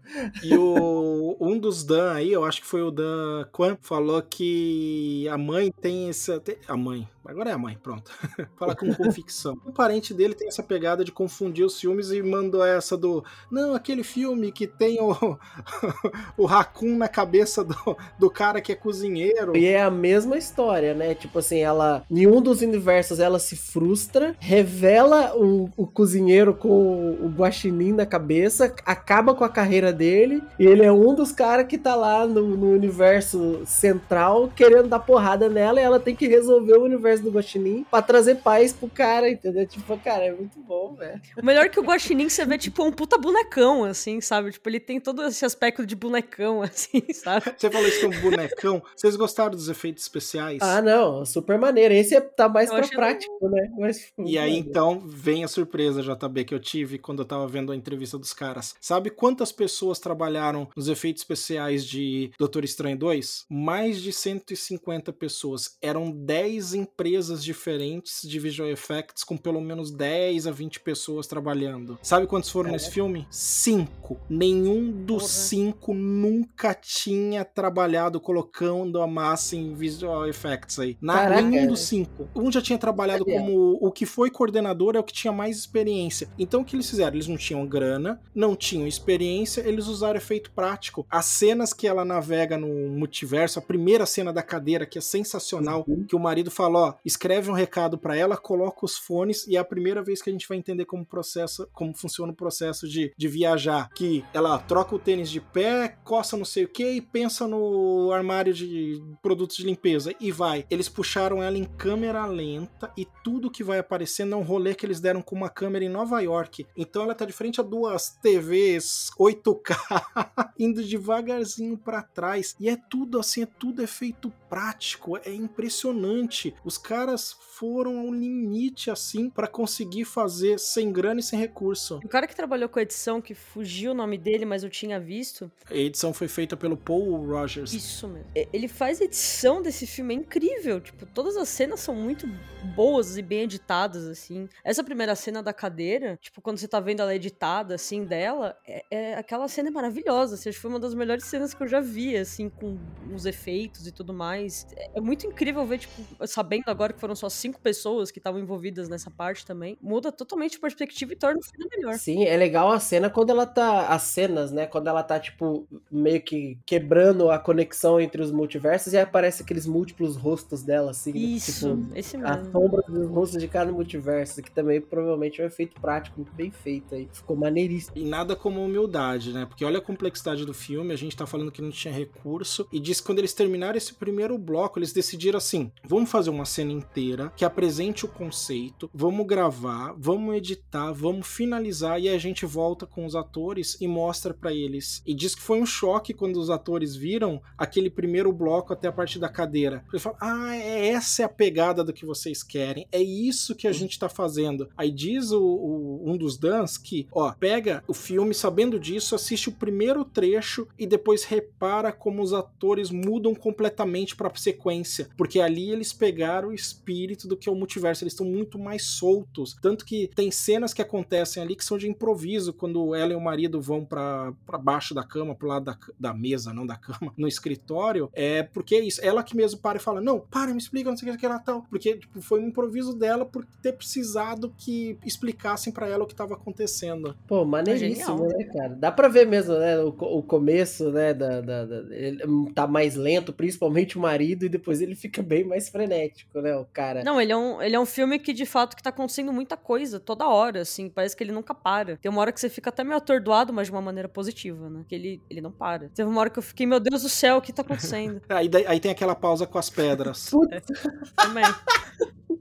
E o, um dos Dan aí, eu acho que foi o Dan Kwan, falou que a mãe tem essa. tem- a mãe. Agora é a mãe, pronto. Fala com convicção. Um parente dele tem essa pegada de confundir os filmes e mandou essa do. Não, aquele filme que tem o. o Raccoon na cabeça do, do cara que é cozinheiro. E é a mesma história, né? Tipo assim, ela. Em um dos universos ela se frustra, revela o, o cozinheiro com o, o guaxinim na cabeça, acaba com a carreira dele, e ele é um dos caras que tá lá no, no universo central querendo dar porrada nela e ela tem que resolver o universo do guaxinim pra trazer paz pro cara, entendeu? Tipo, cara, é muito bom, velho. O melhor é que o Guaxinim você vê, tipo, um puta bonecão, assim, sabe? Tipo, ele tem todo esse aspecto de bonecão, assim, sabe? Você falou isso que é um bonecão. Vocês gostaram dos efeitos especiais? Ah, não, super maneiro. Esse é- tá mais Eu pra prático, né? Mas, E aí, então, vem a surpresa, JB, que eu tive quando eu tava vendo a entrevista dos caras. Sabe quantas pessoas trabalharam nos efeitos especiais de Doutor Estranho 2? Mais de 150 pessoas. Eram 10 empresas diferentes de visual effects, com pelo menos 10 a 20 pessoas trabalhando. Sabe quantos foram nesse filme? Cinco. Nenhum dos Porra. cinco nunca tinha trabalhado colocando a massa em visual effects aí. Na, Caraca. nenhum dos cinco. Um já tinha trabalhado como o que foi coordenador é o que tinha mais experiência. Então o que eles fizeram? Eles não tinham grana, não tinham experiência, eles usaram efeito prático. As cenas que ela navega no multiverso, a primeira cena da cadeira, que é sensacional, que o marido fala, ó, escreve um recado pra ela, coloca os fones e é a primeira vez que a gente vai entender como processo, como funciona o processo de, de viajar, que ela troca o tênis de pé, coça não sei o que e pensa no armário de produtos de limpeza e vai. Eles puxaram ela em câmera lenta e tudo que vai aparecendo é um rolê que eles deram com uma câmera em Nova York. Então ela tá de frente a duas TVs 8K indo devagarzinho pra trás e é tudo assim, é tudo efeito prático, é impressionante. Os caras foram ao limite assim pra conseguir fazer sem grana e sem recurso. O cara que trabalhou com a edição, que fugiu o nome dele, mas eu tinha visto. A edição foi feita pelo Paul Rogers. Isso mesmo. Ele faz edição desse filme, é incrível. Tipo, todas as cenas são muito boas e bem editadas, assim. Essa primeira cena da cadeira, tipo, quando você tá vendo ela editada, assim, dela, é, é- aquela cena é maravilhosa. Assim, acho que foi uma das melhores cenas que eu já vi, assim, com os efeitos e tudo mais. É, é muito incrível ver, tipo, sabendo agora que foram só cinco pessoas que estavam envolvidas nessa parte também. Muda totalmente a perspectiva e torna o filme melhor. Sim, é legal a cena quando ela tá. As cenas, né? Quando ela tá, tipo, meio que quebrando a conexão entre os multiversos e aparece aqueles múltiplos rostos dela, assim. né, Isso, tipo, esse a mesmo. sombra dos rostos de cada multiverso, que também provavelmente é um efeito prático muito bem feito aí. Ficou maneiríssimo. E nada como humildade, né? Porque olha a complexidade do filme, a gente tá falando que não tinha recurso. E diz que quando eles terminaram esse primeiro bloco, eles decidiram assim: vamos fazer uma cena inteira que apresente o conceito, vamos gravar, vamos editar, vamos finalizar e a gente volta com os atores e mostra pra eles. E diz que foi um choque quando os atores viram aquele primeiro bloco até a parte da cadeira. Eles falam: ah, é, essa é a pegada do que vocês querem, é isso que a gente tá fazendo. Aí diz o, o- um dos Dans que, ó, pega o filme sabendo disso, assiste o primeiro trecho e depois repara como os atores mudam completamente pra sequência, porque ali eles pegaram o espírito do que é o multiverso, eles estão muito mais soltos, tanto que tem cenas que acontecem ali que são de improviso, quando ela e o marido vão pra pra baixo da cama, pro lado da, da mesa, não da cama, no escritório, é porque é isso, ela que mesmo para e fala, não, para, me explica, não sei o que, que ela tal, porque tipo, foi um improviso dela por ter precisado que explicassem pra ela o que tava acontecendo. Pô, maneiríssimo, genial. né, cara? Dá pra ver mesmo, né? O, o começo, né? Da, da, da- ele tá mais lento, principalmente o marido, e depois ele fica bem mais frenético, né? O cara. Não, ele é, um, ele é um filme que, de fato, que tá acontecendo muita coisa toda hora, assim. Parece que ele nunca para. Tem uma hora que você fica até meio atordoado, mas de uma maneira positiva, né? Que ele, ele não para. Teve uma hora que eu fiquei, meu Deus do céu, o que tá acontecendo? Aí, aí tem aquela pausa com as pedras. Também.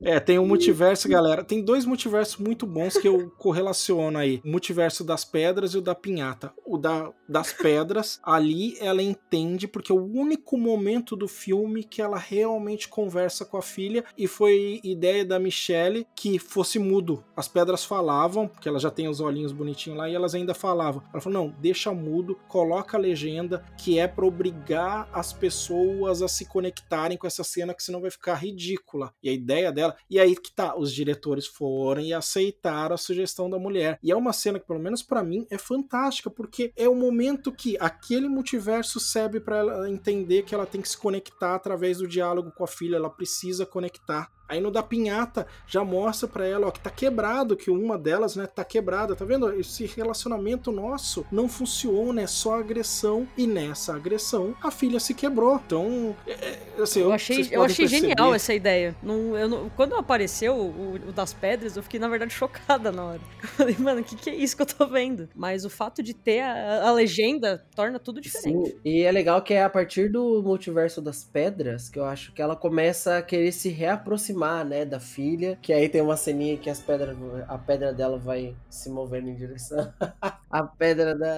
É, tem um multiverso, galera. Tem dois multiversos muito bons que eu correlaciono aí. O multiverso das pedras e o da pinhata. O da, das pedras, ali ela entende, porque é o único momento do filme que ela realmente conversa com a filha. E foi ideia da Michelle que fosse mudo. As pedras falavam, porque ela já tem os olhinhos bonitinhos lá, e elas ainda falavam. Ela falou: não, deixa mudo, coloca a legenda, que é pra obrigar as pessoas a se conectarem com essa cena, que senão vai ficar ridícula. E a ideia dela. E aí que tá, os diretores foram e aceitaram a sugestão da mulher. E é uma cena que, pelo menos pra mim, é fantástica, porque é o momento que aquele multiverso serve pra ela entender que ela tem que se conectar através do diálogo com a filha, ela precisa conectar. Aí no da pinhata já mostra pra ela, ó, que tá quebrado, que uma delas, né, tá quebrada. Tá vendo? Esse relacionamento nosso não funciona, é só agressão. E nessa agressão, a filha se quebrou. Então, é, é, assim, Eu achei, eu achei perceber- genial essa ideia. Não, eu não- quando apareceu o, o das pedras, eu fiquei, na verdade, chocada na hora. Eu falei, mano, o que, que é isso que eu tô vendo? Mas o fato de ter a, a legenda torna tudo diferente. Sim, e é legal que é a partir do multiverso das pedras que eu acho que ela começa a querer se reaproximar, né, da filha. Que aí tem uma ceninha que as pedras, a pedra dela vai se movendo em direção à pedra da,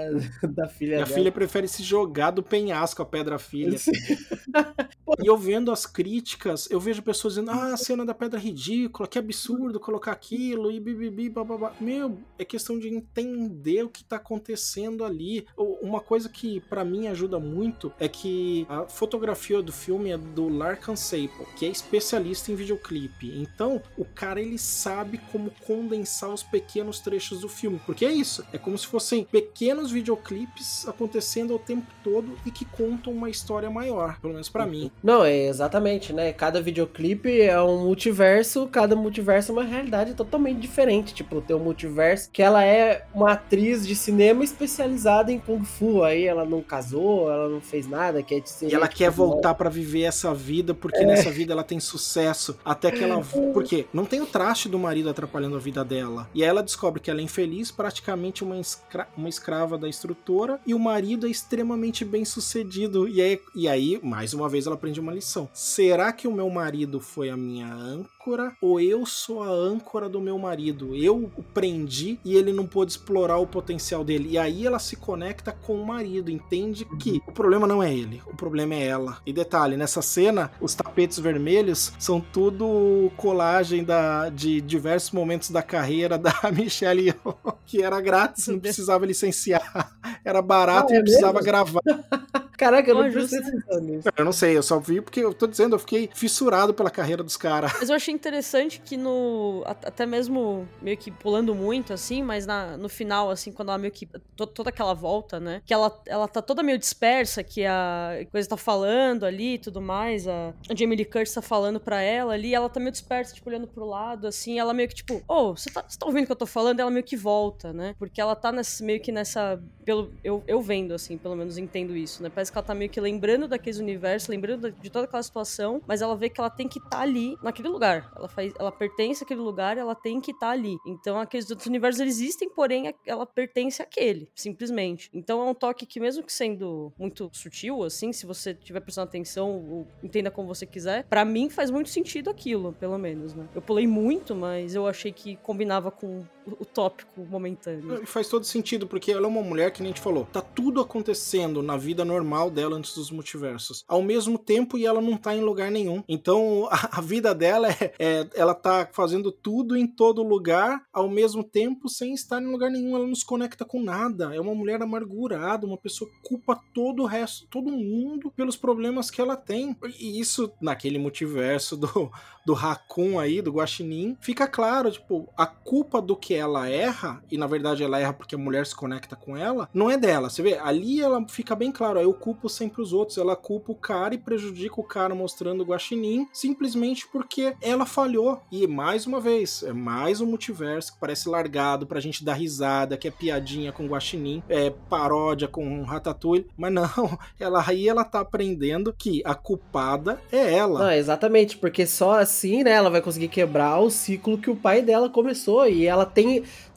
da filha E a dela. filha prefere se jogar do penhasco a pedra filha. E eu vendo as críticas, eu vejo pessoas dizendo: ah, a cena da pedra é ridícula, que absurdo colocar aquilo, e bibibi, bababá. Meu, é questão de entender o que tá acontecendo ali. Uma coisa que pra mim ajuda muito é que a fotografia do filme é do Larkin Saple, que é especialista em videoclipe. Então, o cara ele sabe como condensar os pequenos trechos do filme, porque é isso, é como se fossem pequenos videoclipes acontecendo ao tempo todo e que contam uma história maior, pelo menos pra mim. Não, é exatamente, né? Cada videoclipe é um multiverso, cada multiverso é uma realidade totalmente diferente. Tipo, tem um multiverso que ela é uma atriz de cinema especializada em Kung Fu. Aí ela não casou, ela não fez nada, quer ser. E ela quer voltar pra viver essa vida porque nessa vida ela tem sucesso. Até que ela. Porque não tem o traste do marido atrapalhando a vida dela. E aí ela descobre que ela é infeliz, praticamente uma, escra- uma escrava da instrutora. E o marido é extremamente bem sucedido. E aí, e aí, mais uma vez, ela aprende uma lição. Será que o meu marido foi a minha âncora? Ou eu sou a âncora do meu marido? Eu o prendi e ele não pôde explorar o potencial dele. E aí ela se conecta com o marido, entende que o problema não é ele, o problema é ela. E detalhe, nessa cena, os tapetes vermelhos são tudo colagem da, de diversos momentos da carreira da Michelle Yeoh, que era grátis, não precisava licenciar. Era barato Ah, e é não precisava mesmo? gravar. Caraca, eu não prestei atenção nisso. Eu não sei, eu só vi porque eu tô dizendo, eu fiquei fissurado pela carreira dos caras. Mas eu achei interessante que no. Até mesmo meio que pulando muito, assim, mas na, no final, assim, quando ela meio que. to- toda aquela volta, né? Que ela, ela tá toda meio dispersa, que a coisa tá falando ali e tudo mais. A, a Jamie Lee Curtis tá falando pra ela ali, ela tá meio dispersa, tipo, olhando pro lado, assim. Ela meio que, tipo, ô, você tá, tá ouvindo o que eu tô falando? Ela meio que volta, né? Porque ela tá nesse, meio que nessa. Pelo, eu, eu vendo, assim, pelo menos entendo isso, né? Parece que ela tá meio que lembrando daqueles universos, lembrando de toda aquela situação, mas ela vê que ela tem que estar ali, naquele lugar. Ela, faz, ela pertence àquele lugar, ela tem que estar ali. Então, aqueles outros universos existem, porém, ela pertence àquele, simplesmente. Então, é um toque que, mesmo que sendo muito sutil, assim, se você tiver prestando atenção, entenda como você quiser, pra mim faz muito sentido aquilo, pelo menos, né? Eu pulei muito, mas eu achei que combinava com o, o tópico momentâneo. Faz todo sentido, porque ela é uma mulher que nem gente falou. Tá tudo acontecendo na vida normal dela antes dos multiversos. Ao mesmo tempo, e ela não tá em lugar nenhum. Então, a, a vida dela é, é- Ela tá fazendo tudo em todo lugar, ao mesmo tempo, sem estar em lugar nenhum. Ela não se conecta com nada. É uma mulher amargurada, uma pessoa que culpa todo o resto, todo mundo pelos problemas que ela tem. E isso, naquele multiverso do, do Raccoon aí, do Guaxinim, fica claro, tipo, a culpa do que ela erra, e na verdade ela erra porque a mulher se conecta com ela, não é dela. Você vê, ali ela fica bem claro, eu culpo sempre os outros, ela culpa o cara e prejudica o cara mostrando o Guaxinim, simplesmente porque ela falhou. E mais uma vez, é mais um multiverso que parece largado pra gente dar risada, que é piadinha com o Guaxinim, é paródia com Ratatouille, mas não, ela aí ela tá aprendendo que a culpada é ela. Não, exatamente, porque só assim, né, ela vai conseguir quebrar o ciclo que o pai dela começou e ela tem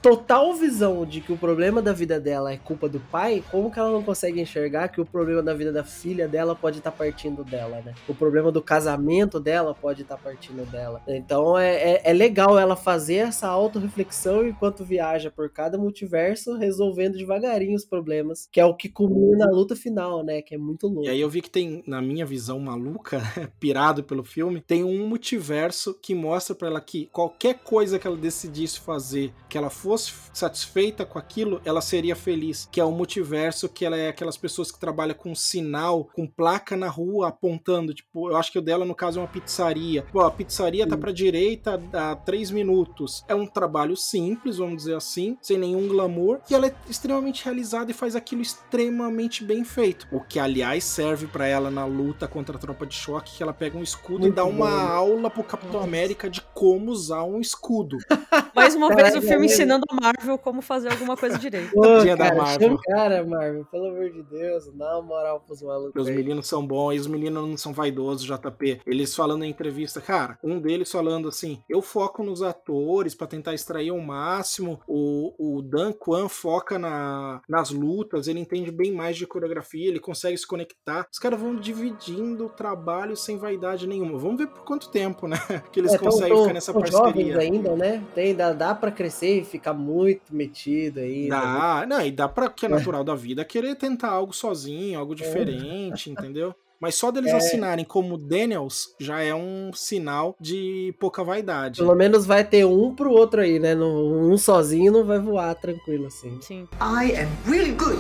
total visão de que o problema da vida dela é culpa do pai, como que ela não consegue enxergar que o problema da vida da filha dela pode estar partindo dela, né? O problema do casamento dela pode estar partindo dela. Então é, é, é legal ela fazer essa autorreflexão enquanto viaja por cada multiverso, resolvendo devagarinho os problemas, que é o que culmina na luta final, né? Que é muito louco. E aí eu vi que tem, na minha visão maluca, pirado pelo filme, tem um multiverso que mostra pra ela que qualquer coisa que ela decidisse fazer, que ela fosse satisfeita com aquilo, ela seria feliz. Que é o multiverso que ela é aquelas pessoas que trabalham com sinal, com placa na rua apontando. Tipo, eu acho que o dela, no caso, é uma pizzaria. Pô, a pizzaria tá pra direita a 3 minutos. É um trabalho simples, vamos dizer assim, sem nenhum glamour. E ela é extremamente realizada e faz aquilo extremamente bem feito. O que, aliás, serve pra ela na luta contra a tropa de choque, que ela pega um escudo Muito e dá uma bom, né? aula pro Capitão América de como usar um escudo. Mais uma vez o filme ensinando a Marvel como fazer alguma coisa direito. Pô, da cara, Marvel. chama o cara, Marvel, pelo amor de Deus, dá uma moral pros malucos. Os meninos são bons e os meninos não são vaidosos, JP. Eles falando em entrevista, cara, um deles falando assim: eu foco nos atores pra tentar extrair o máximo. O, o Dan Kwan foca na, nas lutas, ele entende bem mais de coreografia, ele consegue se conectar. Os caras vão dividindo o trabalho sem vaidade nenhuma. Vamos ver por quanto tempo, né? Que eles É, conseguem tão- ficar nessa tão jovens parceria. ainda, né? Tem, dá, dá pra crescer e ficar muito metido aí. Dá, não, e dá pra que é natural da vida querer tentar algo sozinho, algo diferente, entendeu? Mas só deles assinarem como Daniels já é um sinal de pouca vaidade. Pelo menos vai ter um pro outro aí, né? No- Um sozinho não vai voar tranquilo assim. Sim. I am really good.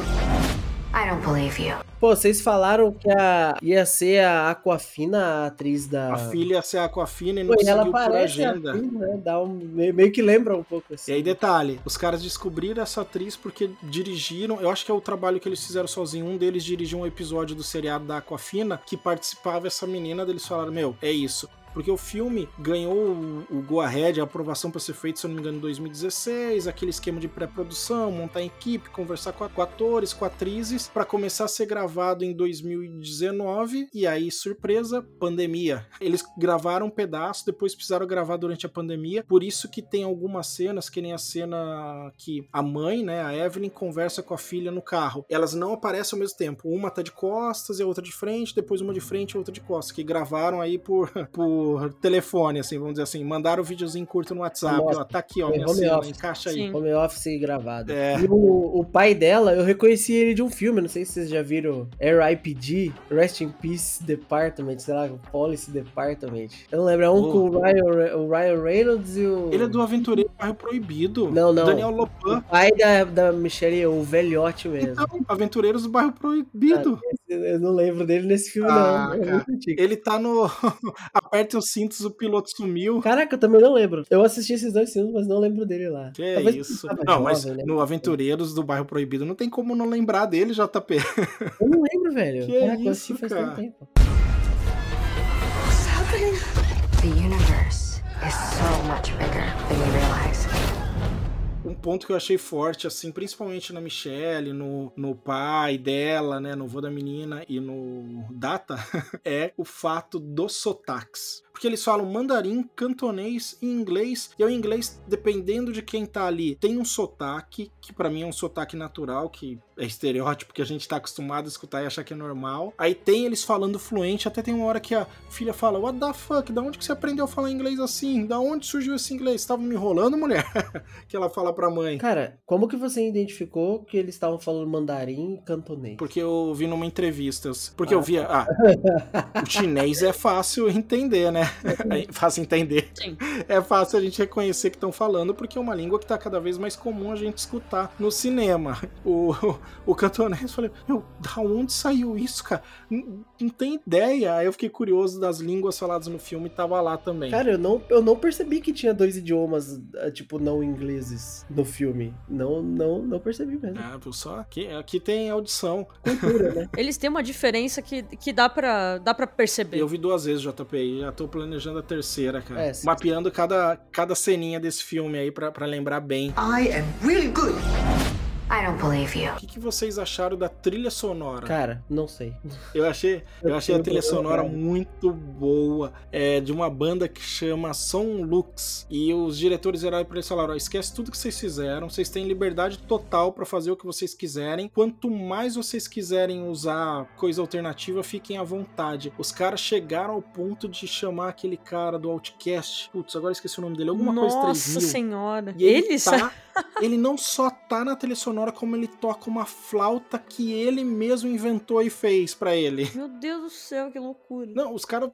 I don't believe you. Pô, vocês falaram que a, ia ser a Aquafina, a atriz da. A filha se aquafina e não Pô, e ela conseguiu por a agenda. Finn, né? Dá um, meio, meio que lembra um pouco assim. E aí, detalhe, os caras descobriram essa atriz porque dirigiram, eu acho que é o trabalho que eles fizeram sozinho. Um deles dirigiu um episódio do seriado da Aquafina que participava essa menina, eles falaram: Meu, é isso. Porque o filme ganhou o, o Go Ahead, a aprovação para ser feito, se eu não me engano, em 2016, aquele esquema de pré-produção, montar equipe, conversar com, com atores, com atrizes, para começar a ser gravado em 2019. E aí, surpresa, pandemia. Eles gravaram um pedaço, depois precisaram gravar durante a pandemia. Por isso que tem algumas cenas, que nem a cena que a mãe, né, a Evelyn, conversa com a filha no carro. Elas não aparecem ao mesmo tempo. Uma tá de costas e a outra de frente, depois uma de frente e outra de costas. Que gravaram aí por, por telefone, assim, vamos dizer assim. Mandaram o videozinho curto no WhatsApp. Nossa, ó, tá aqui, ó, foi minha home cena, office. encaixa aí. Sim. Home office gravado. É. E o, o pai dela, eu reconheci ele de um filme, não sei se vocês já viram RIPD, Rest in Peace Department, sei lá, Policy Department. Eu não lembro, é um Oh. com o Ryan, o Ryan Reynolds e o... Ele é do Aventureiro Bairro Proibido. Não, não. Daniel Lopan. o pai da, da Michelle, o velhote mesmo. Então, Aventureiros do Bairro Proibido. Esse Eu não lembro dele nesse filme, Ah, não. É. Ele tá no. Os cintos, o piloto sumiu. Caraca, eu também não lembro. Eu assisti esses dois filmes, mas não lembro dele lá. Que é Talvez isso. Não, tava mas jovem, né? no Aventureiros do Bairro Proibido não tem como não lembrar dele, JP. Eu não lembro, velho. Que Caraca, eu assisti isso, faz tanto tempo. The universe is so much bigger than you realize. Um ponto que eu achei forte, assim, principalmente na Michelle, no, no pai dela, né, no vô da menina e no Data, é o fato dos sotaques. Porque eles falam mandarim, cantonês e inglês, e o inglês, dependendo de quem tá ali, tem um sotaque, que pra mim é um sotaque natural, que é estereótipo que a gente tá acostumado a escutar e achar que é normal. Aí tem eles falando fluente, até tem uma hora que a filha fala: What the fuck? Da onde que você aprendeu a falar inglês assim? Da onde surgiu esse inglês? Você tava me enrolando, mulher? que ela fala pra mãe. Cara, como que você identificou que eles estavam falando mandarim e cantonês? Porque eu vi numa entrevista. Porque eu via. Ah, o chinês é fácil entender, né? É fácil entender. Sim. É fácil a gente reconhecer que estão falando, porque é uma língua que tá cada vez mais comum a gente escutar no cinema. O, o cantonês, eu falei, meu, da onde saiu isso, cara? Não, não tem ideia. Aí eu fiquei curioso das línguas faladas no filme e tava lá também. Cara, eu não, eu não percebi que tinha dois idiomas, eh, tipo, não ingleses no filme. Não, não, não percebi mesmo. Ah, só? Aqui, aqui tem audição. Cultura, né? Eles têm uma diferença que, que dá, pra, dá pra perceber. Eu vi duas vezes JP e já tô planejando a terceira, cara. É, sim. Mapeando cada, cada ceninha desse filme aí pra, pra lembrar bem. I am really good. I don't believe you. O que, que vocês acharam da trilha sonora? Cara, não sei. Eu achei, eu achei a trilha sonora muito boa. É de uma banda que chama Som Lux. E os diretores olharam pra eles e falaram: "Ó, esquece tudo que vocês fizeram. Vocês têm liberdade total pra fazer o que vocês quiserem. Quanto mais vocês quiserem usar coisa alternativa, fiquem à vontade. Os caras chegaram ao ponto de chamar aquele cara do Outcast. Putz, agora eu esqueci o nome dele. Alguma coisa Nossa 3000. senhora. E ele, Eles? tá, ele não só tá na trilha sonora, como ele toca uma flauta que ele mesmo inventou e fez pra ele. Meu Deus do céu, que loucura. Não, os caras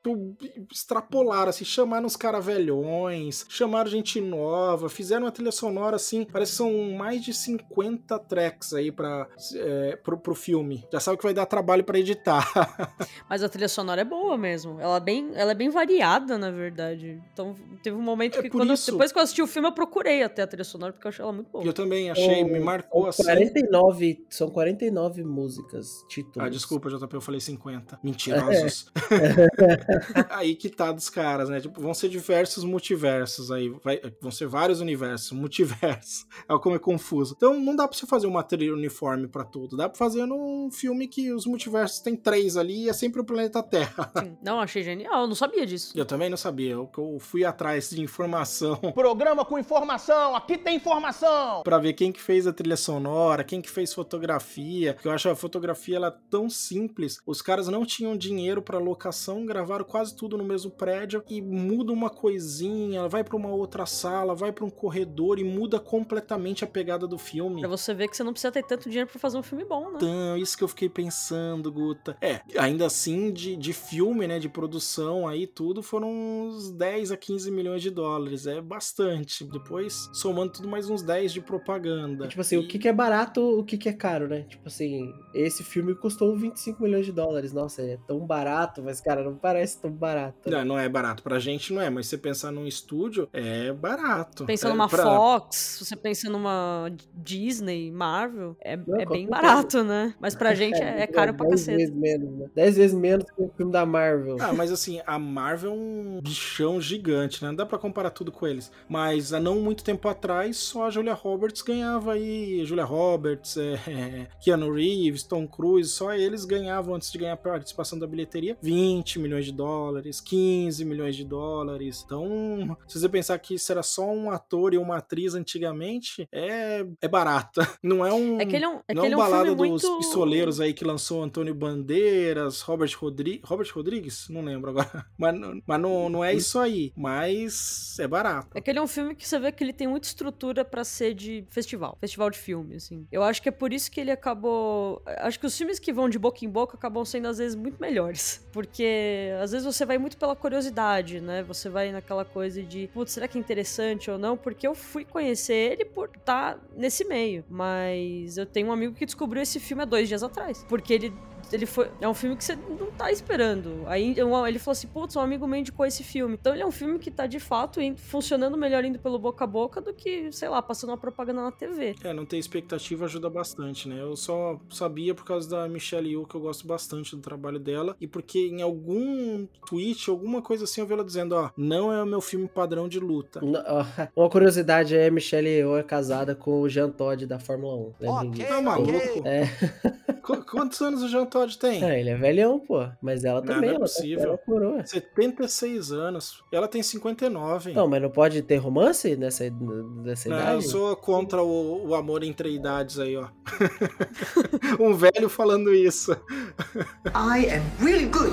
extrapolaram, assim, chamaram os caras velhões, chamaram gente nova, fizeram uma trilha sonora, assim, parece que são mais de 50 tracks aí pra, é, pro, pro filme. Já sabe que vai dar trabalho pra editar. Mas a trilha sonora é boa mesmo. Ela é bem, ela é bem variada, na verdade. Então teve um momento É que quando eu- isso. depois que eu assisti o filme eu procurei até a trilha sonora porque eu achei ela muito boa. E eu também achei, me marcou assim. São 49, são 49 músicas, títulos. Ah, desculpa, JP, eu falei 50. Mentirosos. aí que tá dos caras, né? Tipo, vão ser diversos multiversos aí. vai- vão ser vários universos, multiversos. É como é confuso. Então não dá pra você fazer uma trilha uniforme pra tudo. Dá pra fazer num filme que os multiversos tem três ali e é sempre o planeta Terra. Sim. Não, achei genial. Eu não sabia disso. Eu também não sabia. Eu, eu fui atrás de informação Programa com informação, aqui tem informação! Pra ver quem que fez a trilha sonora, quem que fez fotografia. Que eu acho a fotografia ela tão simples. Os caras não tinham dinheiro pra locação, gravaram quase tudo no mesmo prédio e muda uma coisinha, vai pra uma outra sala, vai pra um corredor e muda completamente a pegada do filme. Pra você ver que você não precisa ter tanto dinheiro pra fazer um filme bom, né? Então, isso que eu fiquei pensando, Guta. É, ainda assim, de, de filme, né, de produção aí, tudo, foram uns 10 a 15 milhões de dólares. É bastante. Depois, somando tudo, mais uns 10 de propaganda. Tipo assim, o que, que é barato, o que, que é caro, né? Tipo assim, esse filme custou 25 milhões de dólares. Nossa, é tão barato, mas, cara, não parece tão barato. Não, não é barato. Pra gente não é, mas você pensar num estúdio, é barato. Pensa é numa pra- Fox, você pensa numa Disney, Marvel, é, Não, é bem barato, né? Mas pra gente é, é caro pra 10 cacete. vezes menos, né? 10 vezes menos que o filme da Marvel. Ah, mas assim, a Marvel é um bichão gigante, né? Não dá pra comparar tudo com eles. Mas há não muito tempo atrás, só a Julia Roberts ganhava aí. Julia Roberts, é, é, Keanu Reeves, Tom Cruise, só eles ganhavam antes de ganhar a participação da bilheteria 20 milhões de dólares, 15 milhões de dólares. Então, se você pensar que isso era só um ator e uma atriz antigamente, é, é barata. Não é um. É que ele é um, é não ele é um balada dos muito... pistoleiros aí que lançou Antônio Bandeiras, Robert Rodrigues. Robert Rodrigues? Não lembro agora. Mas, não- mas não, não é isso aí. Mas é barato. É que ele é um filme que você vê que ele tem muita estrutura pra ser de festival, festival de filme. Filme, assim. Eu acho que é por isso que ele acabou. Acho que os filmes que vão de boca em boca acabam sendo, às vezes, muito melhores. Porque às vezes você vai muito pela curiosidade, né? Você vai naquela coisa de, putz, será que é interessante ou não? Porque eu fui conhecer ele por estar nesse meio. Mas eu tenho um amigo que descobriu esse filme há dois dias atrás. Porque ele ele foi. É um filme que você não tá esperando. Aí ele falou assim: putz, um amigo me indicou esse filme. Então ele é um filme que tá de fato indo, funcionando melhor indo pelo boca a boca do que, sei lá, passando uma propaganda na TV. É, não ter expectativa ajuda bastante, né? Eu só sabia por causa da Michelle Yeoh que eu gosto bastante do trabalho dela e porque em algum tweet, alguma coisa assim, eu vi ela dizendo: ó, não é o meu filme padrão de luta. Uma curiosidade é: Michelle Yeoh é casada com o Jean Todt da Fórmula 1. Lembrem disso. Tá maluco? É. Qu- Quantos anos o Jean Tem? É, ele é velhão, pô. Mas ela Não, também, não é ela, tá, possível. ela é coroa. 76 anos. Ela tem 59. Não, mas não pode ter romance nessa, nessa Não, idade? eu sou contra o, o amor entre idades aí, ó. um velho falando isso. I am really good.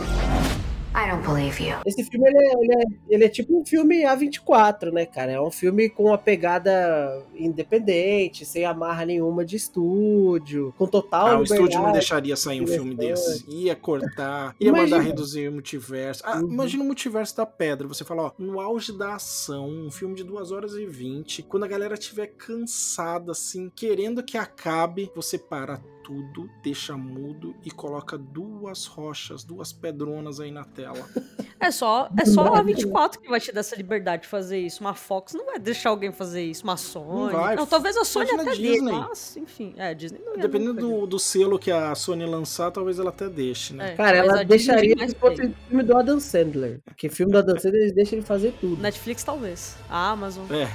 I don't believe you. Esse filme, ele é, ele, é, ele é tipo um filme A24, né, cara? É um filme com uma pegada independente, sem amarra nenhuma de estúdio, com total Ah, o estúdio não deixaria sair um filme desse. Ia cortar, ia Imagina. mandar reduzir o multiverso. Ah, Uhum. Imagina o multiverso da pedra. Você fala, ó, no auge da ação, um filme de 2 horas e 20, quando a galera estiver cansada, assim, querendo que acabe, você para tudo, deixa mudo e coloca duas rochas, duas pedronas aí na tela. É só, é só a 24 que vai te dar essa liberdade de fazer isso. Uma Fox não vai deixar alguém fazer isso. Uma Sony. vai. talvez a Sony Imagina até a dê, Disney. mas, enfim. É, a Disney não Dependendo do, do selo que a Sony lançar, talvez ela até deixe, né? É, Cara, ela Disney deixaria se fosse filme do Adam Sandler. Porque filme do Adam Sandler, eles deixam ele fazer tudo. Netflix, talvez. A Amazon. É,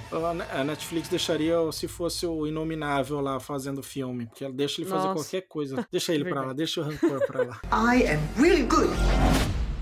a Netflix deixaria se fosse o Inominável lá fazendo filme, porque ela deixa ele fazer Nossa. Qualquer coisa. Deixa ele pra lá, deixa o rancor pra lá. I am really good.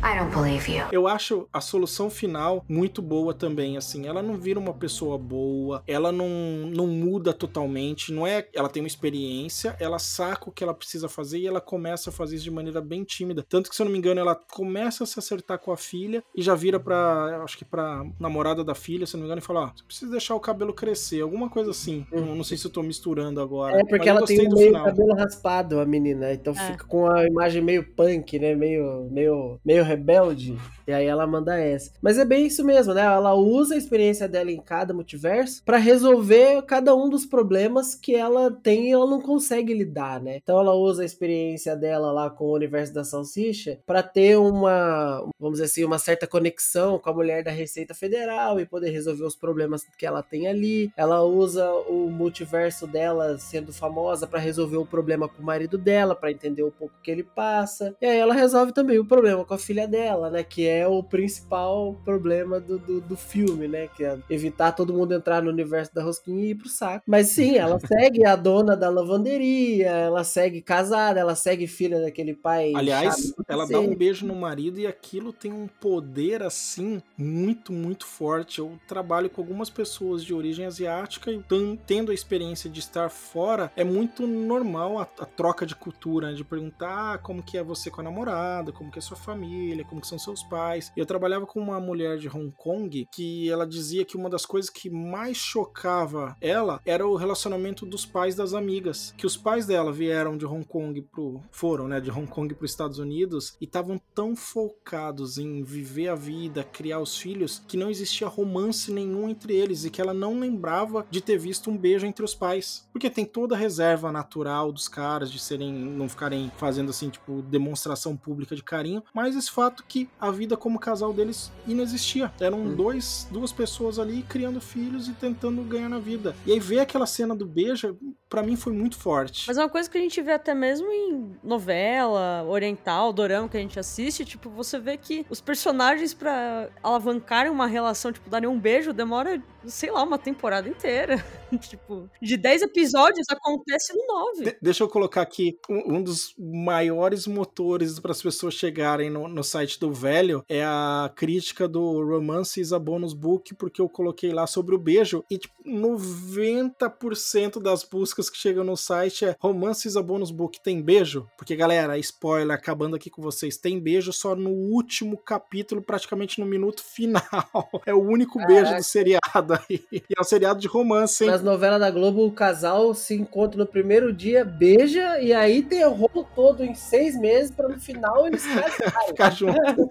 I don't believe you. Eu acho a solução final muito boa também, assim. Ela não vira uma pessoa boa, ela não, não muda totalmente, não é... Ela tem uma experiência, ela saca o que ela precisa fazer e ela começa a fazer isso de maneira bem tímida. Tanto que, se eu não me engano, ela começa a se acertar com a filha e já vira pra, acho que pra namorada da filha, se eu não me engano, e fala, ó, você precisa deixar o cabelo crescer, alguma coisa assim. Não, não sei se eu tô misturando agora. É, porque ela tem do meio final. cabelo raspado, a menina. Então É. fica com a imagem meio punk, né? Meio, meio, meio rebelde. E aí ela manda essa. Mas é bem isso mesmo, né? Ela usa a experiência dela em cada multiverso pra resolver cada um dos problemas que ela tem e ela não consegue lidar, né? Então ela usa a experiência dela lá com o universo da salsicha pra ter uma, vamos dizer assim, uma certa conexão com a mulher da Receita Federal e poder resolver os problemas que ela tem ali. Ela usa o multiverso dela sendo famosa pra resolver o problema com o marido dela, pra entender um pouco o que ele passa. E aí ela resolve também o problema com a filha dela, né? Que é o principal problema do, do, do filme, né? Que é evitar todo mundo entrar no universo da rosquinha e ir pro saco. Mas sim, ela segue a dona da lavanderia, ela segue casada, ela segue filha daquele pai. Aliás, ela dá um beijo no marido e aquilo tem um poder assim muito, muito forte. Eu trabalho com algumas pessoas de origem asiática e tendo a experiência de estar fora, é muito normal a, a troca de cultura, né? de perguntar ah, como que é você com a namorada, como que é sua família, como que são seus pais. Eu trabalhava com uma mulher de Hong Kong que ela dizia que uma das coisas que mais chocava ela era o relacionamento dos pais das amigas, que os pais dela vieram de Hong Kong pro foram, né, de Hong Kong para os Estados Unidos e estavam tão focados em viver a vida, criar os filhos, que não existia romance nenhum entre eles e que ela não lembrava de ter visto um beijo entre os pais, porque tem toda a reserva natural dos caras de serem não ficarem fazendo assim, tipo, demonstração pública de carinho, mas esse fato que a vida como casal deles inexistia. Eram dois, duas pessoas ali criando filhos e tentando ganhar na vida. E aí ver aquela cena do beijo, pra mim foi muito forte. Mas é uma coisa que a gente vê até mesmo em novela, oriental, dorama que a gente assiste, tipo, você vê que os personagens pra alavancarem uma relação, tipo, darem um beijo, demora, sei lá, uma temporada inteira. tipo, de 10 episódios acontece no 9. De- deixa eu colocar aqui um, um dos maiores motores para as pessoas chegarem no, no site do velho é a crítica do Romance is a Bonus Book, porque eu coloquei lá sobre o beijo e tipo, 90% das buscas que chegam no site é Romances a Bonus Book tem beijo? Porque, galera, spoiler, acabando aqui com vocês, tem beijo só no último capítulo, praticamente no minuto final. É o único beijo Caraca. do seriado aí. E é um seriado de romance, hein? Nas novelas da Globo, o casal se encontra no primeiro dia, beija, e aí tem rolo todo em seis meses pra no final eles casarem. Ficar junto.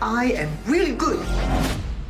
I am really good.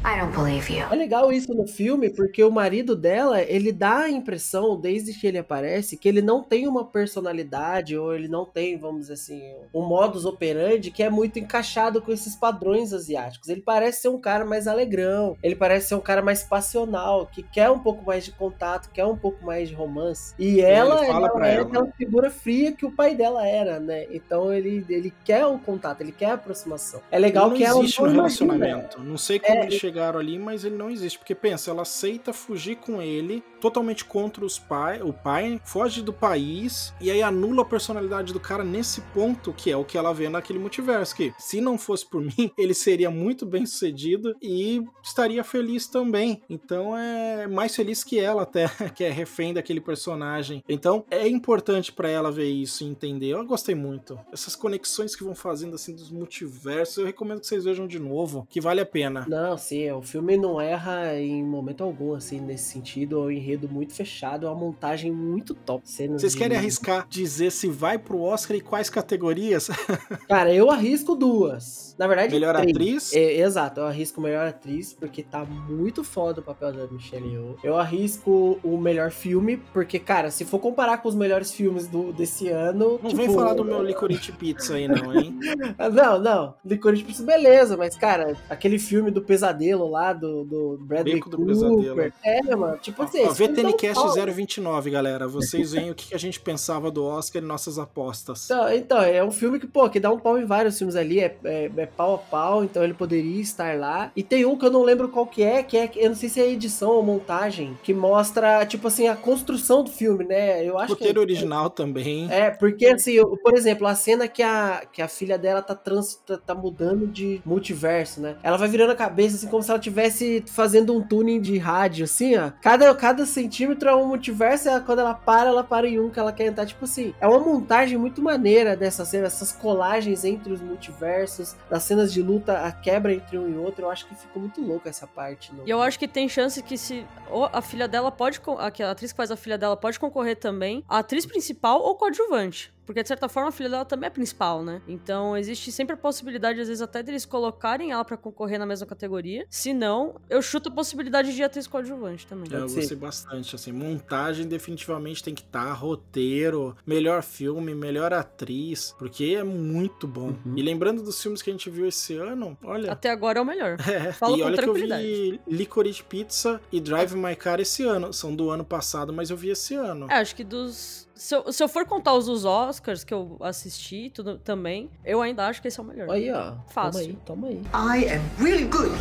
I don't believe you. É legal isso no filme, porque o marido dela, ele dá a impressão, desde que ele aparece, que ele não tem uma personalidade, ou ele não tem, vamos dizer assim, um modus operandi que é muito encaixado com esses padrões asiáticos. Ele parece ser um cara mais alegrão, ele parece ser um cara mais passional, que quer um pouco mais de contato, quer um pouco mais de romance. E ela, ele fala ela pra é ela. aquela figura fria que o pai dela era, né? Então ele, ele quer o contato, ele quer a aproximação. É legal ele que não ela existe não no imagina. relacionamento. Não sei como É, eles chegaram ali, mas ele não existe. Porque pensa, ela aceita fugir com ele, totalmente contra os pai, o pai, foge do país e aí anula a personalidade do cara nesse ponto, que é o que ela vê naquele multiverso. Que se não fosse por mim, ele seria muito bem sucedido e estaria feliz também. Então é mais feliz que ela, até, que é refém daquele personagem. Então é importante pra ela ver isso e entender. Eu gostei muito. Essas conexões que vão fazendo assim dos multiversos, eu recomendo que vocês vejam de novo, que vale a pena. Não, sim, o filme não erra em momento algum, assim, nesse sentido. É um enredo muito fechado, é uma montagem muito top. Vocês de- querem arriscar dizer se vai pro Oscar e quais categorias? Cara, eu arrisco duas. Na verdade, Melhor três. atriz? É, exato, eu arrisco melhor atriz, porque tá muito foda o papel da Michelle Yeoh. Eu arrisco o melhor filme, porque, cara, se for comparar com os melhores filmes do, desse ano. Não tipo, vem falar do meu licorice pizza aí não, hein? Não, não. Licorice Pizza, beleza, mas, cara, aquele filme do pesadelo lá, do, do Bradley Beco do Cooper. Pesadelo. É, mano, tipo assim. Tá um VTNcast pau. 029, galera. Vocês veem o que a gente pensava do Oscar e nossas apostas. Então, então, é um filme que, pô, que dá um pau em vários filmes ali, é, é, é pau a pau, então ele poderia estar lá. E tem um que eu não lembro qual que é, que é, eu não sei se é edição ou montagem, que mostra, tipo assim, a construção do filme, né? Eu acho Roteiro que. original também. É, porque assim, eu- por exemplo, a cena que a, que a filha dela tá, trans, tá, tá mudando de multiverso, né? Ela vai virando a cabeça, assim, como se ela estivesse fazendo um tuning de rádio, assim, ó. Cada, cada centímetro é um multiverso, e quando ela para, ela para em um que ela quer entrar. Tipo assim, é uma montagem muito maneira dessa cena, essas colagens entre os multiversos, das cenas de luta, a quebra entre um e outro. Eu acho que ficou muito louco essa parte. E eu acho que tem chance que se ou a filha dela pode, a atriz que faz a filha dela pode concorrer também, a atriz principal ou coadjuvante. Porque, de certa forma, a filha dela também é principal, né? Então, existe sempre a possibilidade, às vezes, até deles colocarem ela pra concorrer na mesma categoria. Se não, eu chuto a possibilidade de atriz coadjuvante também. Eu Pode ser. gostei bastante, assim, montagem definitivamente tem que estar, roteiro, melhor filme, melhor atriz, porque é muito bom. Uhum. E lembrando dos filmes que a gente viu esse ano, olha... Até agora é o melhor. É, Fala e com olha que eu tranquilidade. vi Licorice Pizza e Drive My Car esse ano, são do ano passado, mas eu vi esse ano. É, acho que dos. Se eu, se eu for contar os dos Oscars que eu assisti tudo, também, eu ainda acho que esse é o melhor. Aí, ó. Fácil. Toma aí, toma aí. I am really good.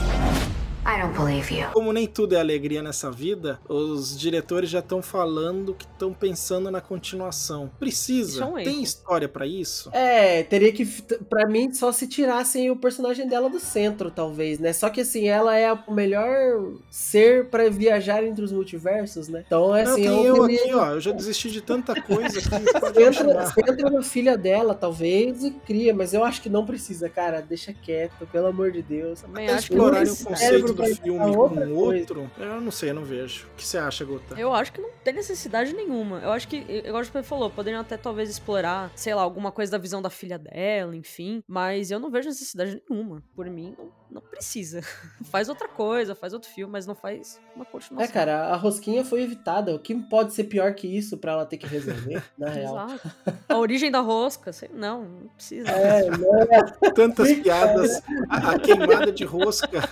I don't believe you. Como nem tudo é alegria nessa vida, os diretores já estão falando que estão pensando na continuação. Precisa? é um Tem história pra isso? É, teria que, pra mim, só se tirassem o personagem dela do centro, talvez, né? Só que assim, ela é o melhor ser pra viajar entre os multiversos, né? Então, é Não, assim, tem eu eu aqui, ó. Eu já desisti de tanta coisa que Entra, você entra na filha dela, talvez, e cria, mas eu acho que não precisa, cara. Deixa quieto, pelo amor de Deus. Também Até acho que explorarem o conceito do filme com outro, eu não sei, eu não vejo. O que você acha, Guta? Eu acho que não tem necessidade nenhuma. Eu acho que, igual o Pedro falou, poderiam até talvez explorar, sei lá, alguma coisa da visão da filha dela, enfim. Mas eu não vejo necessidade nenhuma. Por mim, não, não precisa. faz outra coisa, faz outro filme, mas não faz uma continuação. É, cara, a rosquinha foi evitada. O que pode ser pior que isso pra ela ter que resolver, na real? Exato. A origem da rosca, sei, não, não precisa. É, não, Tantas piadas, a, a queimada de rosca.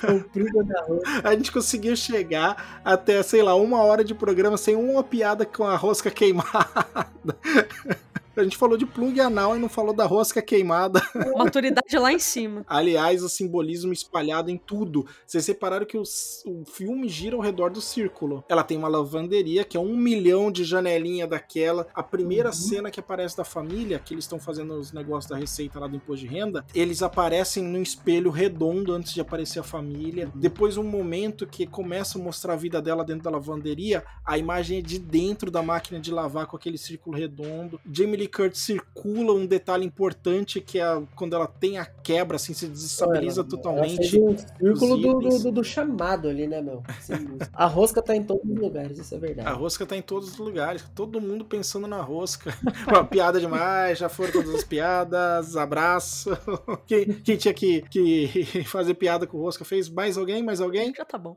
comprida da rosca. A gente conseguiu chegar até, sei lá, uma hora de programa sem uma piada com a rosca queimada. A gente falou de plug anal e não falou da rosca queimada. Maturidade lá em cima. Aliás, o simbolismo espalhado em tudo. Vocês separaram que os- o filme gira ao redor do círculo. Ela tem uma lavanderia, que é um milhão de janelinha daquela. A primeira Uhum. cena que aparece da família, que eles estão fazendo os negócios da receita lá do imposto de renda, eles aparecem num espelho redondo antes de aparecer a família. Uhum. Depois, um momento que começa a mostrar a vida dela dentro da lavanderia, a imagem é de dentro da máquina de lavar com aquele círculo redondo. Jamie Curtis circula um detalhe importante que é quando ela tem a quebra, assim, se desestabiliza Ela- totalmente. Ela um círculo do, do, do- do chamado ali, né, meu? Sim, a rosca tá em todos os lugares, isso é verdade. A rosca tá em todos os lugares, todo mundo pensando na rosca. Uma piada demais, já foram todas as piadas, abraço. Quem, quem tinha que, que fazer piada com rosca fez? Mais alguém? Mais alguém? Já tá bom.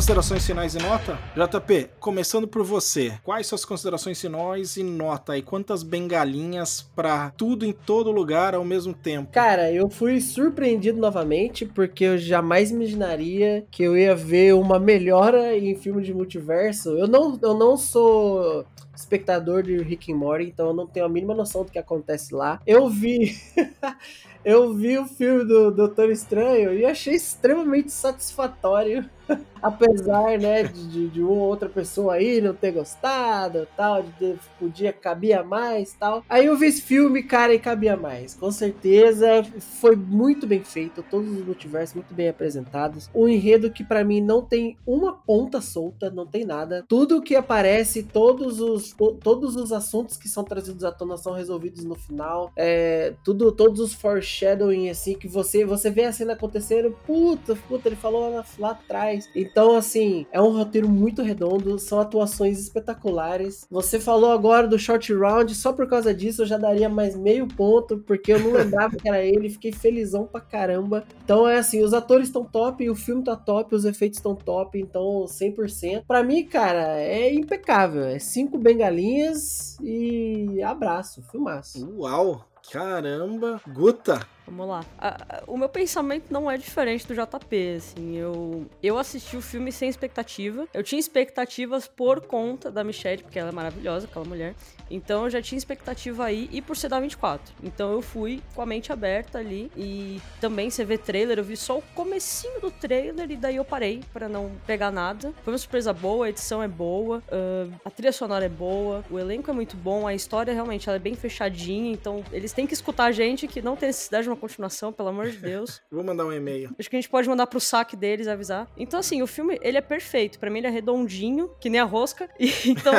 Considerações finais e nota? JP, começando por você. Quais suas considerações finais e nota? E quantas bengalinhas pra tudo em todo lugar ao mesmo tempo? Cara, eu fui surpreendido novamente, porque eu jamais imaginaria que eu ia ver uma melhora em filme de multiverso. Eu não, eu não sou espectador de Rick and Morty, então eu não tenho a mínima noção do que acontece lá. Eu vi. eu vi o filme do Doutor Estranho e achei extremamente satisfatório. Apesar, né, de, de, uma ou outra pessoa aí não ter gostado, tal, de ter, podia, cabia mais, tal. Aí eu vi esse filme, cara, e cabia mais. Com certeza, foi muito bem feito, todos os multiversos muito bem apresentados. Um enredo que pra mim não tem uma ponta solta, não tem nada. Tudo que aparece, todos os, to- todos os assuntos que são trazidos à tona são resolvidos no final. É, tudo, todos os foreshadowing, assim, que você, você vê a cena acontecendo, puta, puta, ele falou lá, lá atrás. Então, assim, é um roteiro muito redondo, são atuações espetaculares. Você falou agora do short round, só por causa disso eu já daria mais meio ponto, porque eu não lembrava que era ele, fiquei felizão pra caramba. Então é assim, os atores estão top, o filme tá top, os efeitos estão top, então 100%. Pra mim, cara, é impecável. É cinco bengalinhas e abraço, filmaço. Uau! Caramba! Guta! Vamos lá. A- a- o meu pensamento não é diferente do JP, assim. Eu, eu assisti o filme sem expectativa. Eu tinha expectativas por conta da Michelle, porque ela é maravilhosa, aquela mulher. Então eu já tinha expectativa aí, e por ser da 24. Então eu fui com a mente aberta ali. E também você vê trailer, eu vi só o comecinho do trailer, e daí eu parei pra não pegar nada. Foi uma surpresa boa, a edição é boa, ah, a trilha sonora é boa, o elenco é muito bom, a história realmente ela é bem fechadinha, então eles têm que escutar a gente que não tem necessidade de uma continuação, pelo amor de Deus. Vou mandar um e-mail. Acho que a gente pode mandar pro saque deles avisar. Então, assim, o filme, ele é perfeito. Pra mim, ele é redondinho, que nem a rosca. E, então,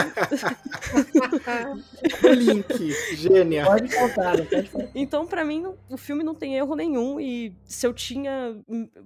O link, gênia. Pode contar, não pode falar. então para mim, o filme não tem erro nenhum. E se eu tinha...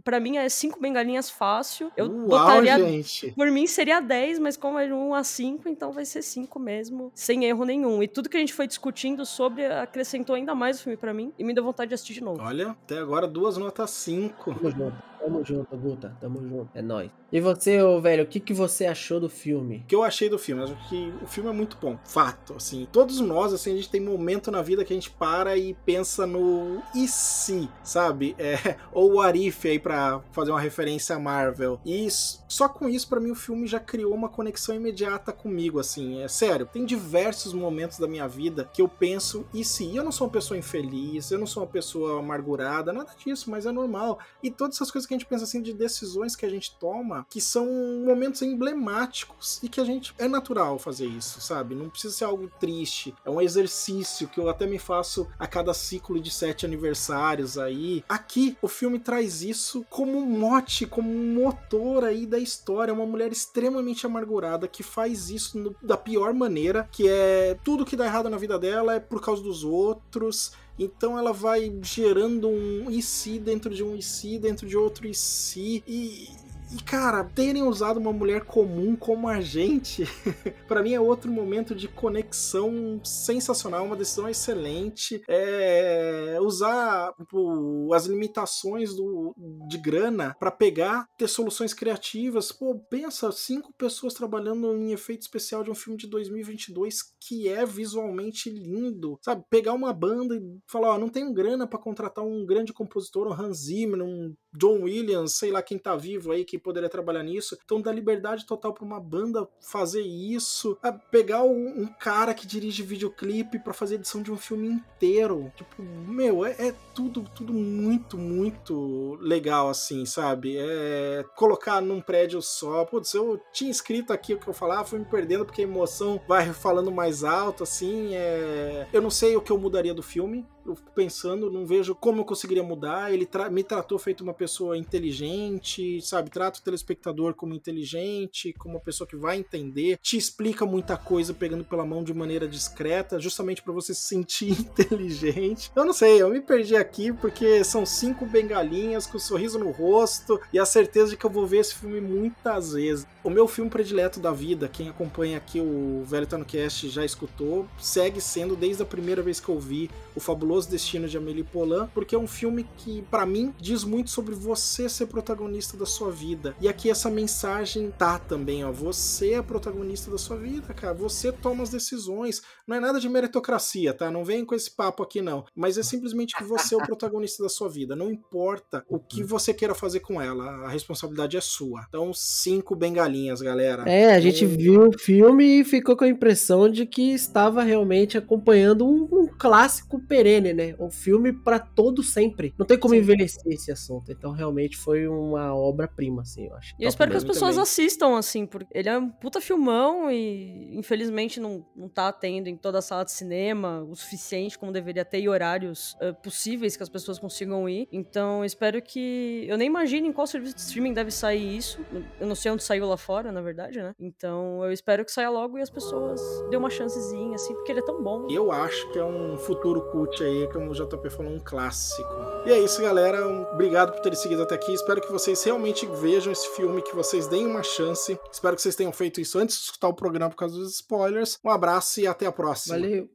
Pra mim, é cinco bengalinhas fácil. Eu Uau, botaria... gente! Por mim seria 10, mas como é de 1 a 5, então vai ser 5 mesmo, sem erro nenhum. E tudo que a gente foi discutindo sobre acrescentou ainda mais o filme pra mim e me deu vontade de assistir de novo. Olha, até agora duas notas 5. Tamo junto, tamo junto, Guta, tamo junto, é nóis. E você, velho, o que, que você achou do filme? O que eu achei do filme? Acho que o filme é muito bom. Fato, assim. Todos nós, assim, a gente tem momento na vida que a gente para e pensa no e se, sabe? É, ou o Arif aí pra fazer uma referência a Marvel. E só com isso, pra mim, o filme já criou uma conexão imediata comigo, assim. É sério, tem diversos momentos da minha vida que eu penso e se. Eu não sou uma pessoa infeliz, eu não sou uma pessoa amargurada, nada disso, mas é normal. E todas essas coisas que a gente pensa assim de decisões que a gente toma, que são momentos emblemáticos e que a gente é natural fazer isso, sabe? Não precisa ser algo triste. É um exercício que eu até me faço a cada ciclo de sete aniversários aí. Aqui o filme traz isso como um mote, como um motor aí da história. Uma mulher extremamente amargurada que faz isso no- da pior maneira, que é tudo que dá errado na vida dela é por causa dos outros. Então ela vai gerando um e se dentro de um e se dentro de outro e se. E E, cara, terem usado uma mulher comum como a gente, para mim é outro momento de conexão sensacional, uma decisão excelente. É, usar tipo, as limitações do, de grana para pegar, ter soluções criativas. Pô, pensa, cinco pessoas trabalhando em efeito especial de um filme de 2022 que é visualmente lindo, sabe? Pegar uma banda e falar, ó, não tenho grana para contratar um grande compositor, um Hans Zimmer, um John Williams, sei lá quem tá vivo aí que poderia trabalhar nisso. Então dá liberdade total para uma banda fazer isso, pegar um, um, cara que dirige videoclipe para fazer edição de um filme inteiro. Tipo, meu, é, é, tudo, tudo muito, muito legal assim, sabe? É colocar num prédio só. Putz, eu tinha escrito aqui o que eu falava, fui me perdendo porque a emoção vai falando mais alto, assim. É... Eu não sei o que eu mudaria do filme eu fico pensando, não vejo como eu conseguiria mudar. Ele tra me tratou feito uma pessoa inteligente, sabe? Trata o telespectador como inteligente, como uma pessoa que vai entender, te explica muita coisa pegando pela mão de maneira discreta, justamente para você se sentir inteligente. Eu não sei, eu me perdi aqui porque são cinco bengalinhas com um sorriso no rosto e a certeza de que eu vou ver esse filme muitas vezes. O meu filme predileto da vida, quem acompanha aqui o Velho Cast já escutou, segue sendo desde a primeira vez que eu vi o Fabuloso Destino de Amélie Poulain, porque é um filme que, para mim, diz muito sobre você ser protagonista da sua vida. E aqui essa mensagem tá também, ó. Você é protagonista da sua vida, cara. Você toma as decisões. Não é nada de meritocracia, tá? Não vem com esse papo aqui, não. Mas é simplesmente que você é o protagonista da sua vida. Não importa o que você queira fazer com ela. A responsabilidade é sua. Então, cinco bengalinhas, galera. É, a gente viu o filme e ficou com a impressão de que estava realmente acompanhando um, um clássico perene né? Um filme para todo sempre. Não tem como Sim. envelhecer esse assunto. Então, realmente foi uma obra-prima, assim, eu acho. E eu espero que as pessoas também. assistam, assim, porque ele é um puta filmão e, infelizmente, não, não tá tendo em toda a sala de cinema o suficiente como deveria ter e horários uh, possíveis que as pessoas consigam ir. Então, eu espero que. Eu nem imagino em qual serviço de streaming deve sair isso. Eu não sei onde saiu lá fora, na verdade, né? Então, eu espero que saia logo e as pessoas dêem uma chancezinha, assim, porque ele é tão bom. Eu acho que é um futuro cult aí, como o JP falou, um clássico. E é isso, galera. Obrigado por terem seguido até aqui. Espero que vocês realmente vejam esse filme, que vocês deem uma chance. Espero que vocês tenham feito isso antes de escutar o programa por causa dos spoilers. Um abraço e até a próxima. Valeu.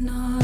Me.